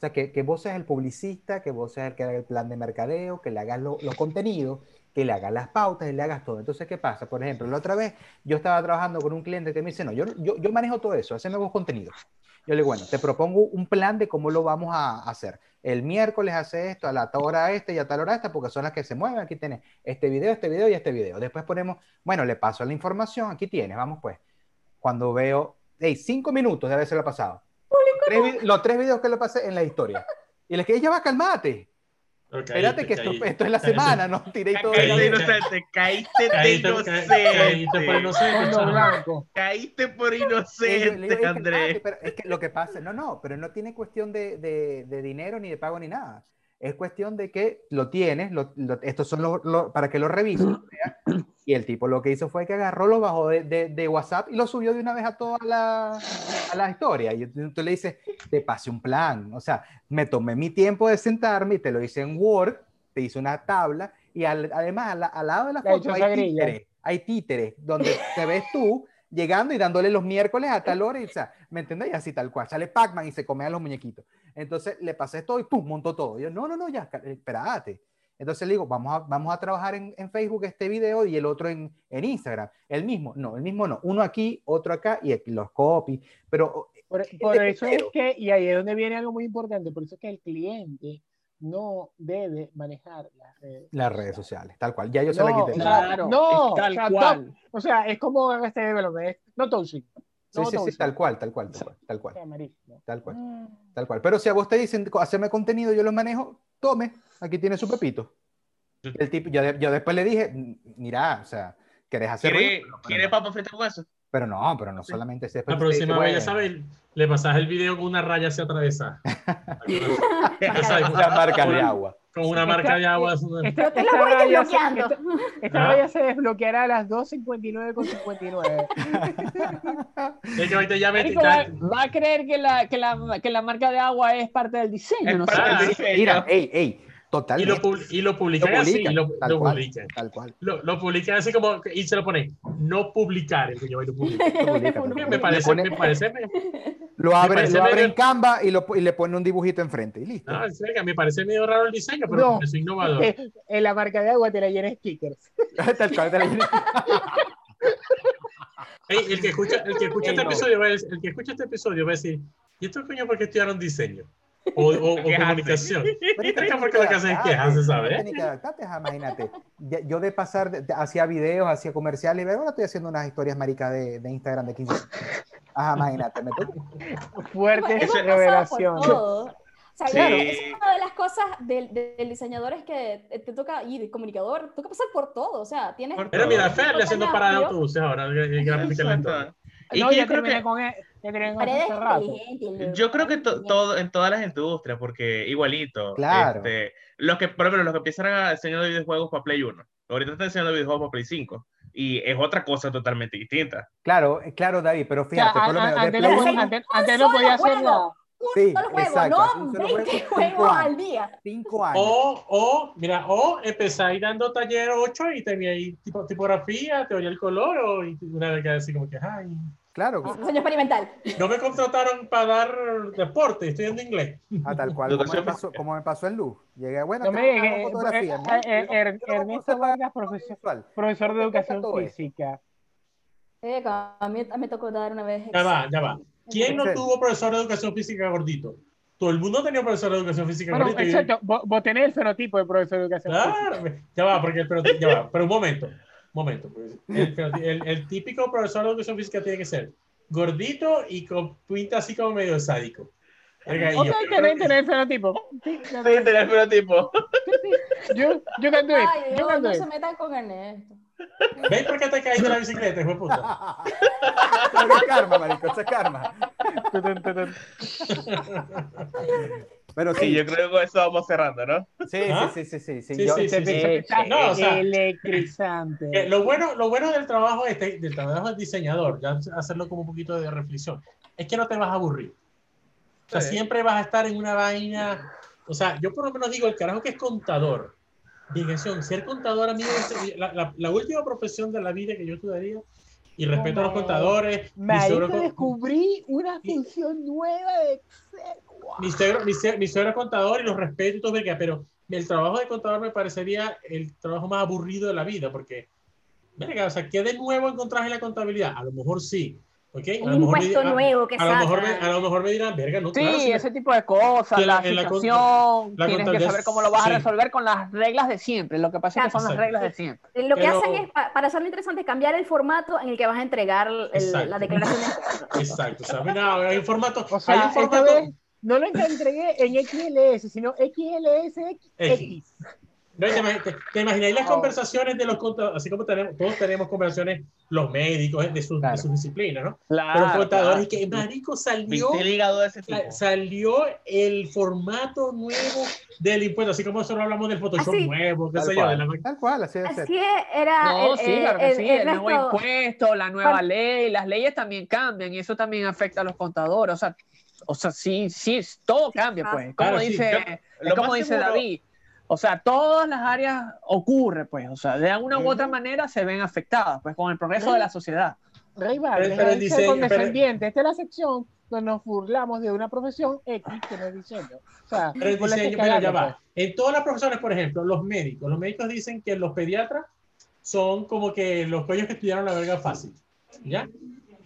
O sea, que, que vos seas el publicista, que vos seas el que haga el plan de mercadeo, que le hagas lo- los contenidos, que le hagas las pautas y le hagas todo. Entonces, ¿qué pasa? Por ejemplo, la otra vez yo estaba trabajando con un cliente que me dice, no, yo, yo, yo manejo todo eso, haceme vos contenidos. Yo le digo, bueno, te propongo un plan de cómo lo vamos a hacer. El miércoles hace esto, a la hora esta y a tal hora esta, porque son las que se mueven. Aquí tenés este video, este video y este video. Después ponemos, bueno, le paso la información, aquí tienes, vamos pues. Cuando veo, hey, cinco minutos de haberse lo pasado. Tres los tres videos que le pasé en la historia. Y les que ya va, calmate.
Ok,
Espérate que esto, esto es la
caíste-
semana, ¿no? Tiré todo
Caíste de inocente, caíste de inocente.
caíste por inocente.
Caíste por inocente,
es que,
Andrés.
es que lo que pasa, no, no, pero no tiene cuestión de, de- de dinero ni de pago ni nada. Es cuestión de que lo tienes, lo- lo- estos son los, los- para que lo revises. Y el tipo lo que hizo fue que agarró, lo bajó de, de- de WhatsApp y lo subió de una vez a toda la, a la historia. Y tú le dices, te pasé un plan. O sea, me tomé mi tiempo de sentarme y te lo hice en Word, te hice una tabla y al- además al, al lado de la foto hay títeres, hay títeres donde te ves tú llegando y dándole los miércoles a tal hora, y, o sea, ¿me entendés? Y así tal cual, sale Pac-Man y se come a los muñequitos. Entonces le pasé esto y ¡pum! montó todo. Y yo, no, no, no, ya, espérate. Entonces le digo, vamos a, vamos a trabajar en, en Facebook este video y el otro en, en Instagram. El mismo, no, el mismo no. Uno aquí, otro acá y aquí los copy. Pero
Por,
Es
por
de
eso es que, y ahí es donde viene algo muy importante, por eso es que el cliente no debe manejar las redes.
las redes sociales, tal cual. Ya yo se la
No,
quité.
Claro,
no,
tal
o sea,
cual.
O sea, es como este development, es no toxic.
Sí,
No
sí, sí,
toxic.
tal cual, tal tome, aquí tiene su pepito. El tipo, yo, yo después le dije, "M- mira, o sea, ¿querés hacer
¿Quiere,
ruido?
¿quiere papa frita con eso?
Pero no, pero no solamente ese.
La próxima vez, ya sabes, le pasas el video con una raya hacia atravesada.
Una marca de agua.
Con una marca de agua.
Esta, raya se, esta, esta
Ah.
raya se desbloqueará a las 2.59 con 59.
Es que ahorita ya
Marico,
ves.
va, va a creer que la, que, la, que la marca de agua es parte del diseño,
Es
¿no?
parte
sé.
del
Ah,
diseño.
Mira, ey, ey,
Y
totalmente.
lo, pub- y lo
Lo
publican así.
publican,
y lo,
tal
lo
cual,
publican.
tal cual.
Lo, lo publican así como. Y se lo ponen. No publicar. El que yo voy a publicar.
Lo publican,
Uno
tal cual.
Me parece,
pone-
me parece, me,
Lo abre,
parece
lo abre
medio-
en Canva y, lo, y le pone un dibujito enfrente y listo.
no, en serio, me parece medio raro el diseño, pero
No.
es innovador.
en la marca de agua te la llena stickers.
Tal cual, te la-
Ey, el que escucha, el que escucha
Ey,
este
no.
episodio va a decir, el que escucha este episodio va a decir, ¿y esto coño por qué estudiaron diseño? O, o- o comunicación.
Pero es que
Esto
tienes
porque que hacen es
adaptarte,
quejarse, ¿sabes?
tienes que adaptarte, ajá, imagínate. Yo de pasar, hacía videos, hacía comerciales, y ahora estoy haciendo unas historias maricas de, de Instagram de 15 segundos. Ajá, imagínate. me
Fuerte
pasado por
revelación.
O sea,
Sí.
claro, esa es una de las cosas del, del diseñador es que te toca, y de comunicador, toca pasar por todo. O sea, tienes.
Pero mira, Fer haciendo parada de autobuses ahora, el, el entorno.
Exacto. Y
No,
que
ya
yo creo
terminé
que,
con,
Paredes
yo creo que to- todo, en todas las industrias, porque igualito,
Claro.
este, los que, por ejemplo, los que empiezan a enseñar videojuegos para Play 1, ahorita están enseñando videojuegos para Play 5, y es otra cosa totalmente distinta.
Claro, eh, claro, David, pero
O sea,
fíjate, por lo menos
antes,
Play
no,
Play
podía-
uno,
antes- antes no podía
solo
hacer
juego. Un
Sí,
solo juego,
exacto,
no
un solo
20
juego, cinco
juegos al día.
cinco años.
O, o, mira, o empezáis dando taller 8 y teníais tipo, tipografía, teoría del color, o y una vez que así como que, ay,
Claro,
Sueño experimental.
no me contrataron para dar deporte, estoy en inglés.
a tal cual, como me, pasó, como me pasó en Luz. Llegué, bueno,
No me eh,
fotografía,
eh,
¿no?
eh, Er- Ernesto Vargas, profesor, profesor de educación física.
Eh, a mí me tocó dar una vez.
Ya va, ya va. ¿Quién no tuvo profesor de educación física gordito? Todo el mundo tenía profesor de educación física
Bueno,
gordito. y-
exacto, vos, vos tenés el fenotipo de profesor de educación física.
Claro, ya va, porque pero, ya va, pero un momento, momento. pues, El, el- el típico profesor de educación física tiene que ser gordito y con pinta así como medio sádico. Verga, y
Ok,
yo-
tenés, tenés el fenotipo. Sí,
el fenotipo.
Yo, yo can do it.
Ay,
Yo
Dios,
can do
no
it.
se metan con Ernesto.
¿Ves por qué te caíste de la bicicleta, hijo de puta?
Pero es karma, marico, eso es karma. Pero
Sí,
sí,
yo creo que con eso vamos cerrando, ¿no?
sí,
¿Ah?
sí, sí, sí, sí,
Sí,
yo-
sí, sí, sí. No, o sea,
electrizante.
Eh, lo, bueno, lo bueno del trabajo este, del trabajo del diseñador, ya hacerlo como un poquito de reflexión, es que no te vas a aburrir. O sea,
Sí.
siempre vas a estar en una vaina. O sea, yo por lo menos digo, el carajo que es contador. Dimensión, ser contador, amigo, es la, la- la última profesión de la vida que yo estudiaría. Y respeto a los contadores.
Marico,
suegro,
descubrí una función nueva de Excel. Guau.
mi, suegro, mi, suegro- mi suegro es contador y los respeto y todo, pero el trabajo de contador me parecería el trabajo más aburrido de la vida, porque, verga, o sea, ¿qué de nuevo encontrás en la contabilidad? A lo mejor sí,
Un
lo mejor me
impuesto nuevo que
a lo, mejor me, a lo mejor me dirán, verga, no,
Sí,
claro, si-
ese tipo de cosas, la,
la-
situación,
la
tienes que saber cómo lo vas
sí.
a resolver con las reglas de siempre. Lo que pasa es que son las reglas de siempre.
Lo que
Pero-
hacen es, pa- para hacerlo interesante, cambiar el formato en el que vas a entregar el- la declaración de impuestos.
Exacto, o sea, mira, hay un formato,
O sea,
hay un formato,
vez- no lo entregué en XLS, sino XLSX.
X. No, te, te- imagináis las
Oh.
conversaciones de los contadores, así como tenemos, todos tenemos conversaciones, los médicos, de sus,
Claro.
sus disciplinas, ¿no?
Claro,
Pero los contadores,
claro.
y que marico salió,
el hígado de ese tipo.
sa- salió el formato nuevo del impuesto, así como nosotros hablamos del Photoshop
Así.
nuevo, qué
Tal
sé yo, de
cual,
la
tal cual, así.
Así es, era.
No,
el-
sí, claro que
el-
sí,
el
el nuevo impuesto, la nueva ley, las leyes también cambian y eso también afecta a los contadores. O sea, o sea sí, sí, todo cambia,
Ah.
pues. Como
Claro, sí.
dice,
Yo- lo
como dice
seguro-
David. O sea, todas las áreas ocurre, pues. O sea, de alguna u otra manera se ven afectadas, pues, con el progreso de la sociedad.
Rey Vargas,
pero el pero-.
Esta es la sección donde nos burlamos de una profesión X que no es diseño. O sea,
Pero el diseño, ya va. En todas las profesiones, por ejemplo, los médicos, los médicos dicen que los pediatras son como que los coños que estudiaron la verga fácil, ¿ya?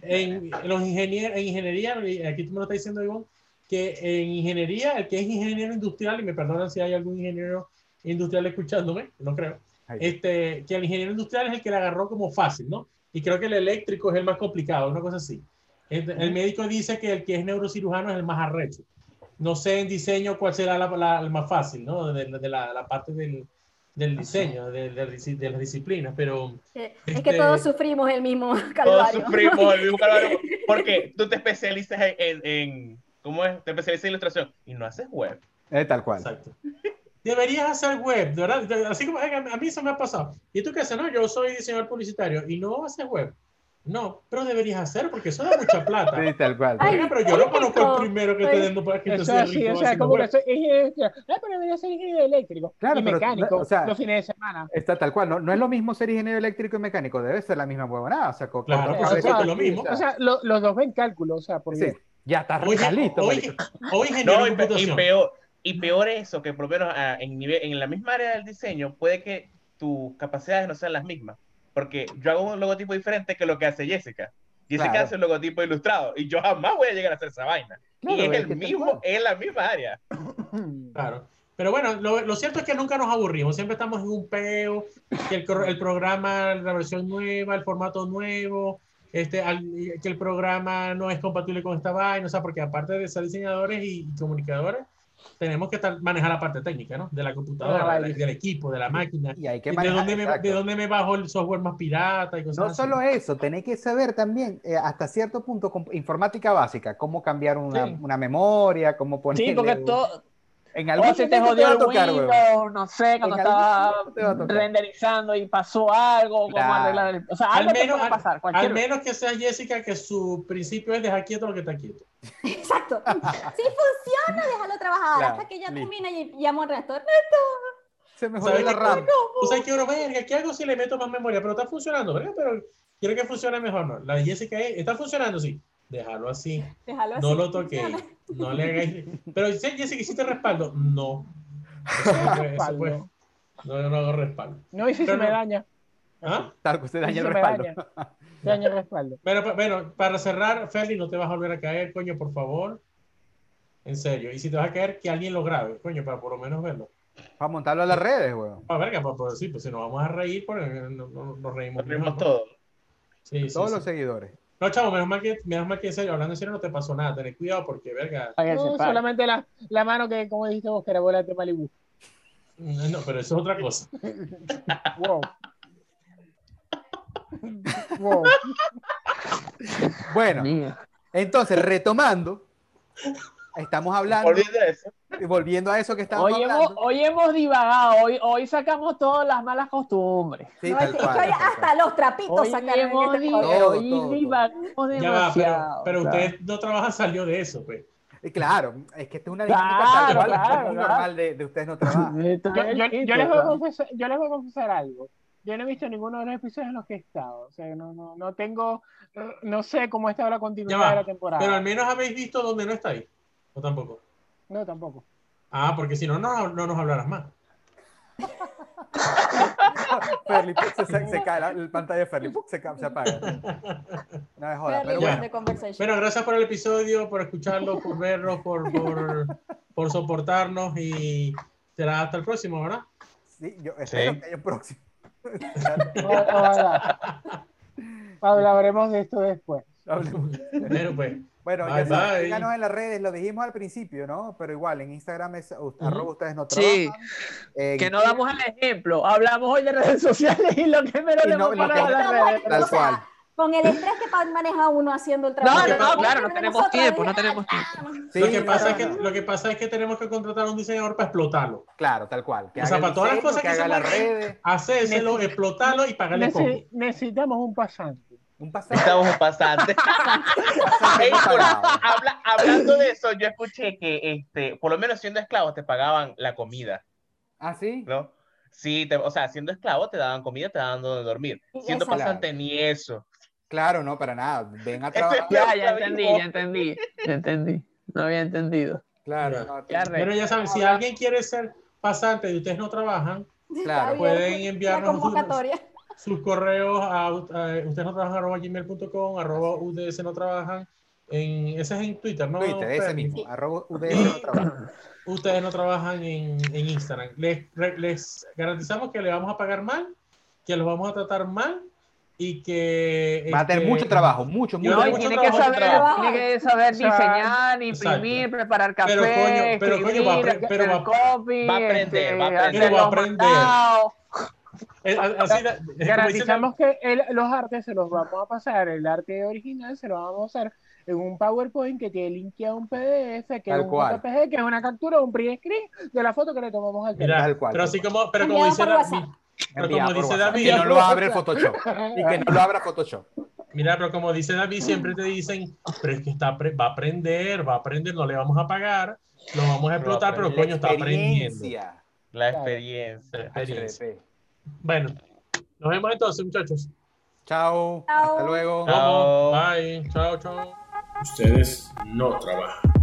En, los ingenieros, en ingeniería, aquí tú me lo estás diciendo, Ivonne, que en ingeniería, el que es ingeniero industrial, y me perdonan si hay algún ingeniero industrial escuchándome, no creo, este, que el ingeniero industrial es el que la agarró como fácil, ¿no? Y creo que el eléctrico es el más complicado, una cosa así. El, el médico dice que el que es neurocirujano es el más arrecho. No sé en diseño cuál será la, la- el más fácil, ¿no? De, de la, la parte del, del diseño, de, de, de las disciplinas, pero
eh, Es
Este-
que todos sufrimos el mismo
Todos
calvario.
sufrimos el mismo calvario. Porque tú te especializas en, en, en- ¿cómo es? Te especializas en ilustración y no haces web.
Eh, tal cual.
exacto. Deberías hacer web, de verdad. Así como a mí eso me ha pasado. ¿Y tú qué haces? No, yo soy diseñador publicitario y no haces web. No, pero deberías hacer porque eso da mucha plata.
Sí, tal cual.
Ay,
pero yo no conozco el primero que
Ay.
esté dando para que
Eso
sea
así,
rico
o sea, como que soy ingeniero, ah, pero debería ser ingeniero eléctrico
Claro,
y
pero,
mecánico
o sea,
los fines de semana.
Está tal cual, no, no es lo mismo ser ingeniero eléctrico y mecánico, debe ser la misma huevonada. O sea, co-
Claro,
cables
supuesto,
y-
lo mismo.
o sea,
lo- los dos ven cálculo, o sea, por
sí. Ya está,
hoy ingeniero
No, y, peor, y peor eso, que por lo menos ah, en, nivel, en la misma área del diseño, puede que tus capacidades no sean las mismas. Porque yo hago un logotipo diferente que lo que hace Jessica. Jessica
Claro.
hace un logotipo ilustrado y yo jamás voy a llegar a hacer esa vaina.
Claro,
y es
es
el mismo, es la misma área.
Claro. Pero bueno, lo, lo cierto es que nunca nos aburrimos, siempre estamos en un peo, que el, cor- el programa, la versión nueva, el formato nuevo, este, al- que el programa no es compatible con esta vaina, o sea, porque aparte de ser diseñadores y, comunicadores, tenemos que estar, manejar la parte técnica, ¿no? De la computadora, de- del equipo, de la máquina,
Y hay que
de
manejar,
dónde, me, de dónde me bajo el software más pirata y cosas
No
así.
solo eso, tenés que saber también, eh, hasta cierto punto, con informática básica, cómo cambiar una,
Sí.
una memoria, cómo ponerle...
Sí, porque
un-
todo,
En
o
algún
se te jodió el
tocar.
Windows, no sé, cuando estaba renderizando y pasó algo, cómo arreglar el- O sea,
Al
algo te
menos,
puede
al,
pasar,
al
cualquier
menos que sea Jessica, que su principio es dejar quieto lo que está quieto.
Exacto. Si funciona, déjalo trabajar
Claro,
hasta que ya termine y llamo al resto.
Se me
¿Sabes
jodió la? RAM.
Tú sabes que uno, verga, ¿qué hago si le meto más memoria? Pero está funcionando, ¿verdad? Pero quiero que funcione mejor, ¿no? La de Jessica es, está funcionando, sí. Déjalo así.
Déjalo así.
No lo toquéis. No le hagáis. Pero dice Jessica, ¿hiciste respaldo? No. Eso eso. No, yo no hago respaldo.
No, y si
Pero
se me daña,
¿Ah?
Tal que usted daña
se
el respaldo.
daña. se daña el respaldo.
Pa- bueno, para cerrar, Feli, no te vas a volver a caer, coño, por favor. En serio. Y si te vas a caer, que alguien lo grabe, coño, para por lo menos verlo.
Para montarlo a las redes, weón.
Ah, verga, pues, pues sí, pues si nos vamos a reír, pues no- no- nos reímos.
Nos
¿no?
todos.
Sí, sí,
Todos
sí.
los seguidores.
No, chavo, menos mal que, menos mal que en serio, hablando en serio, no te pasó nada. Tened cuidado porque, verga.
No, solamente la, la mano que, como dijiste vos, que era bola de Malibu.
mm, No, pero eso es otra cosa.
Wow. wow.
Bueno, entonces, retomando, estamos hablando,
eso.
y volviendo a eso que estábamos
Hoy hemos,
hablando.
hoy hemos divagado, hoy, hoy sacamos todas las malas costumbres.
Sí,
No,
tal
es que
cual,
hoy
tal cual.
hasta los trapitos
Hoy
sacaron
hemos
este.
Todo,
hoy
todo, todo.
divagamos
Ya va, pero,
demasiado.
pero ustedes no trabajan, salió de eso, pues.
Y claro, es que esta es una
Claro,
dinámica tal cual,
claro, claro.
normal de, de ustedes no trabajan.
Yo, les voy a confesar, yo les voy a confesar algo. Yo no he visto ninguno de los episodios en los que he estado. O sea, no, no, no tengo, eh, no sé cómo está la continuidad de la temporada.
Pero al menos habéis visto dónde no está ahí. O tampoco.
No, tampoco.
Ah, porque si no, no, no nos hablarás más.
Ferli, se, se, se cae la, la pantalla de Ferli, se, apaga. No pero
ya.
bueno.
gracias por el episodio, por escucharlo, por vernos, por, por, por soportarnos y será hasta el próximo, ¿verdad?
Sí, yo espero
Sí.
que haya un próximo.
Ojalá. Hablaremos de esto después.
Bueno, pues,
Bueno,
Bye,
ya saben,
bye.
síganos en las redes, lo dijimos al principio, ¿no? Pero igual, en Instagram es u-
Ujú.
arroba ustedes no
Sí.
trabajan. En-
Que no damos el ejemplo. Hablamos hoy de redes sociales y lo que menos le
no-
hemos
lo que-
parado a las
Estamos-
redes.
Tal
o sea,
cual.
Con el estrés que maneja uno haciendo el trabajo.
No,
no,
Porque
claro, no tenemos tiempo, no tenemos
"Ah,
Sí,
lo, que pasa es que, lo que pasa es que tenemos que contratar a un diseñador para explotarlo.
Claro, tal cual. Que
O sea, para todas las cosas que se
haga las
mueven.
redes.
Hacérselo, explotarlo y pagarle
necesitamos un pasante.
Un pasado.
Estamos en pasante. Ey, por- habla- hablando de eso, yo escuché que, este, por lo menos siendo esclavo, te pagaban la comida,
¿Ah, sí?
¿no? Sí, te- o sea, siendo esclavo te daban comida, te daban donde dormir. Siendo pasante, ni eso.
Claro, no, para nada. Ven a trabajar.
Ya, ya entendí, ya entendí. Ya entendí. No había entendido.
Claro, no,
Ya,
Pero ya saben, si alguien quiere ser pasante y ustedes no trabajan,
Claro.
Pueden enviarnos
La convocatoria.
Sus correos a, a ustedes no trabajan arroba gmail.com, arroba uds no trabajan. En, ese es en Twitter, ¿no?
Twitter, ese mismo. Arroba UDS no trabaja.
Ustedes no trabajan en, en Instagram. Les, re- les garantizamos que le vamos a pagar mal, que los vamos a tratar mal y que...
Va a tener
este,
mucho trabajo, mucho, mucho.
No,
mucho
tiene que
trabajo, mucho
saber,
trabajo.
tiene que saber diseñar,
exacto.
imprimir, preparar café,
Pero coño- pero coño, va a
escribir,
pero
el
va-
copy,
va a aprender,
este,
va a aprender.
hacer
Pero va a
los
aprender. Eh, así la-
Garantizamos que el- los artes se los vamos a pasar, el arte original se lo vamos a usar en un PowerPoint que tiene linkeado un PDF, que
Tal
es un
cual.
JPG, que es una captura, un print screen de la foto que le tomamos al
Tal cual,
pero así como, pero como dice, la-
WhatsApp.
pero como dice. David,
Que no lo abre el Photoshop. Y que no lo abra Photoshop.
Mira, pero como dice David, siempre te dicen, pero es que está, va a aprender, va a aprender, no le vamos a pagar, lo vamos a explotar, pero
aprende.
coño, está aprendiendo.
Experiencia.
La experiencia.
Bueno, nos vemos entonces, muchachos.
Chao.
Chao.
Hasta luego.
Chao.
Bye. Chao, chao. Ustedes no trabajan.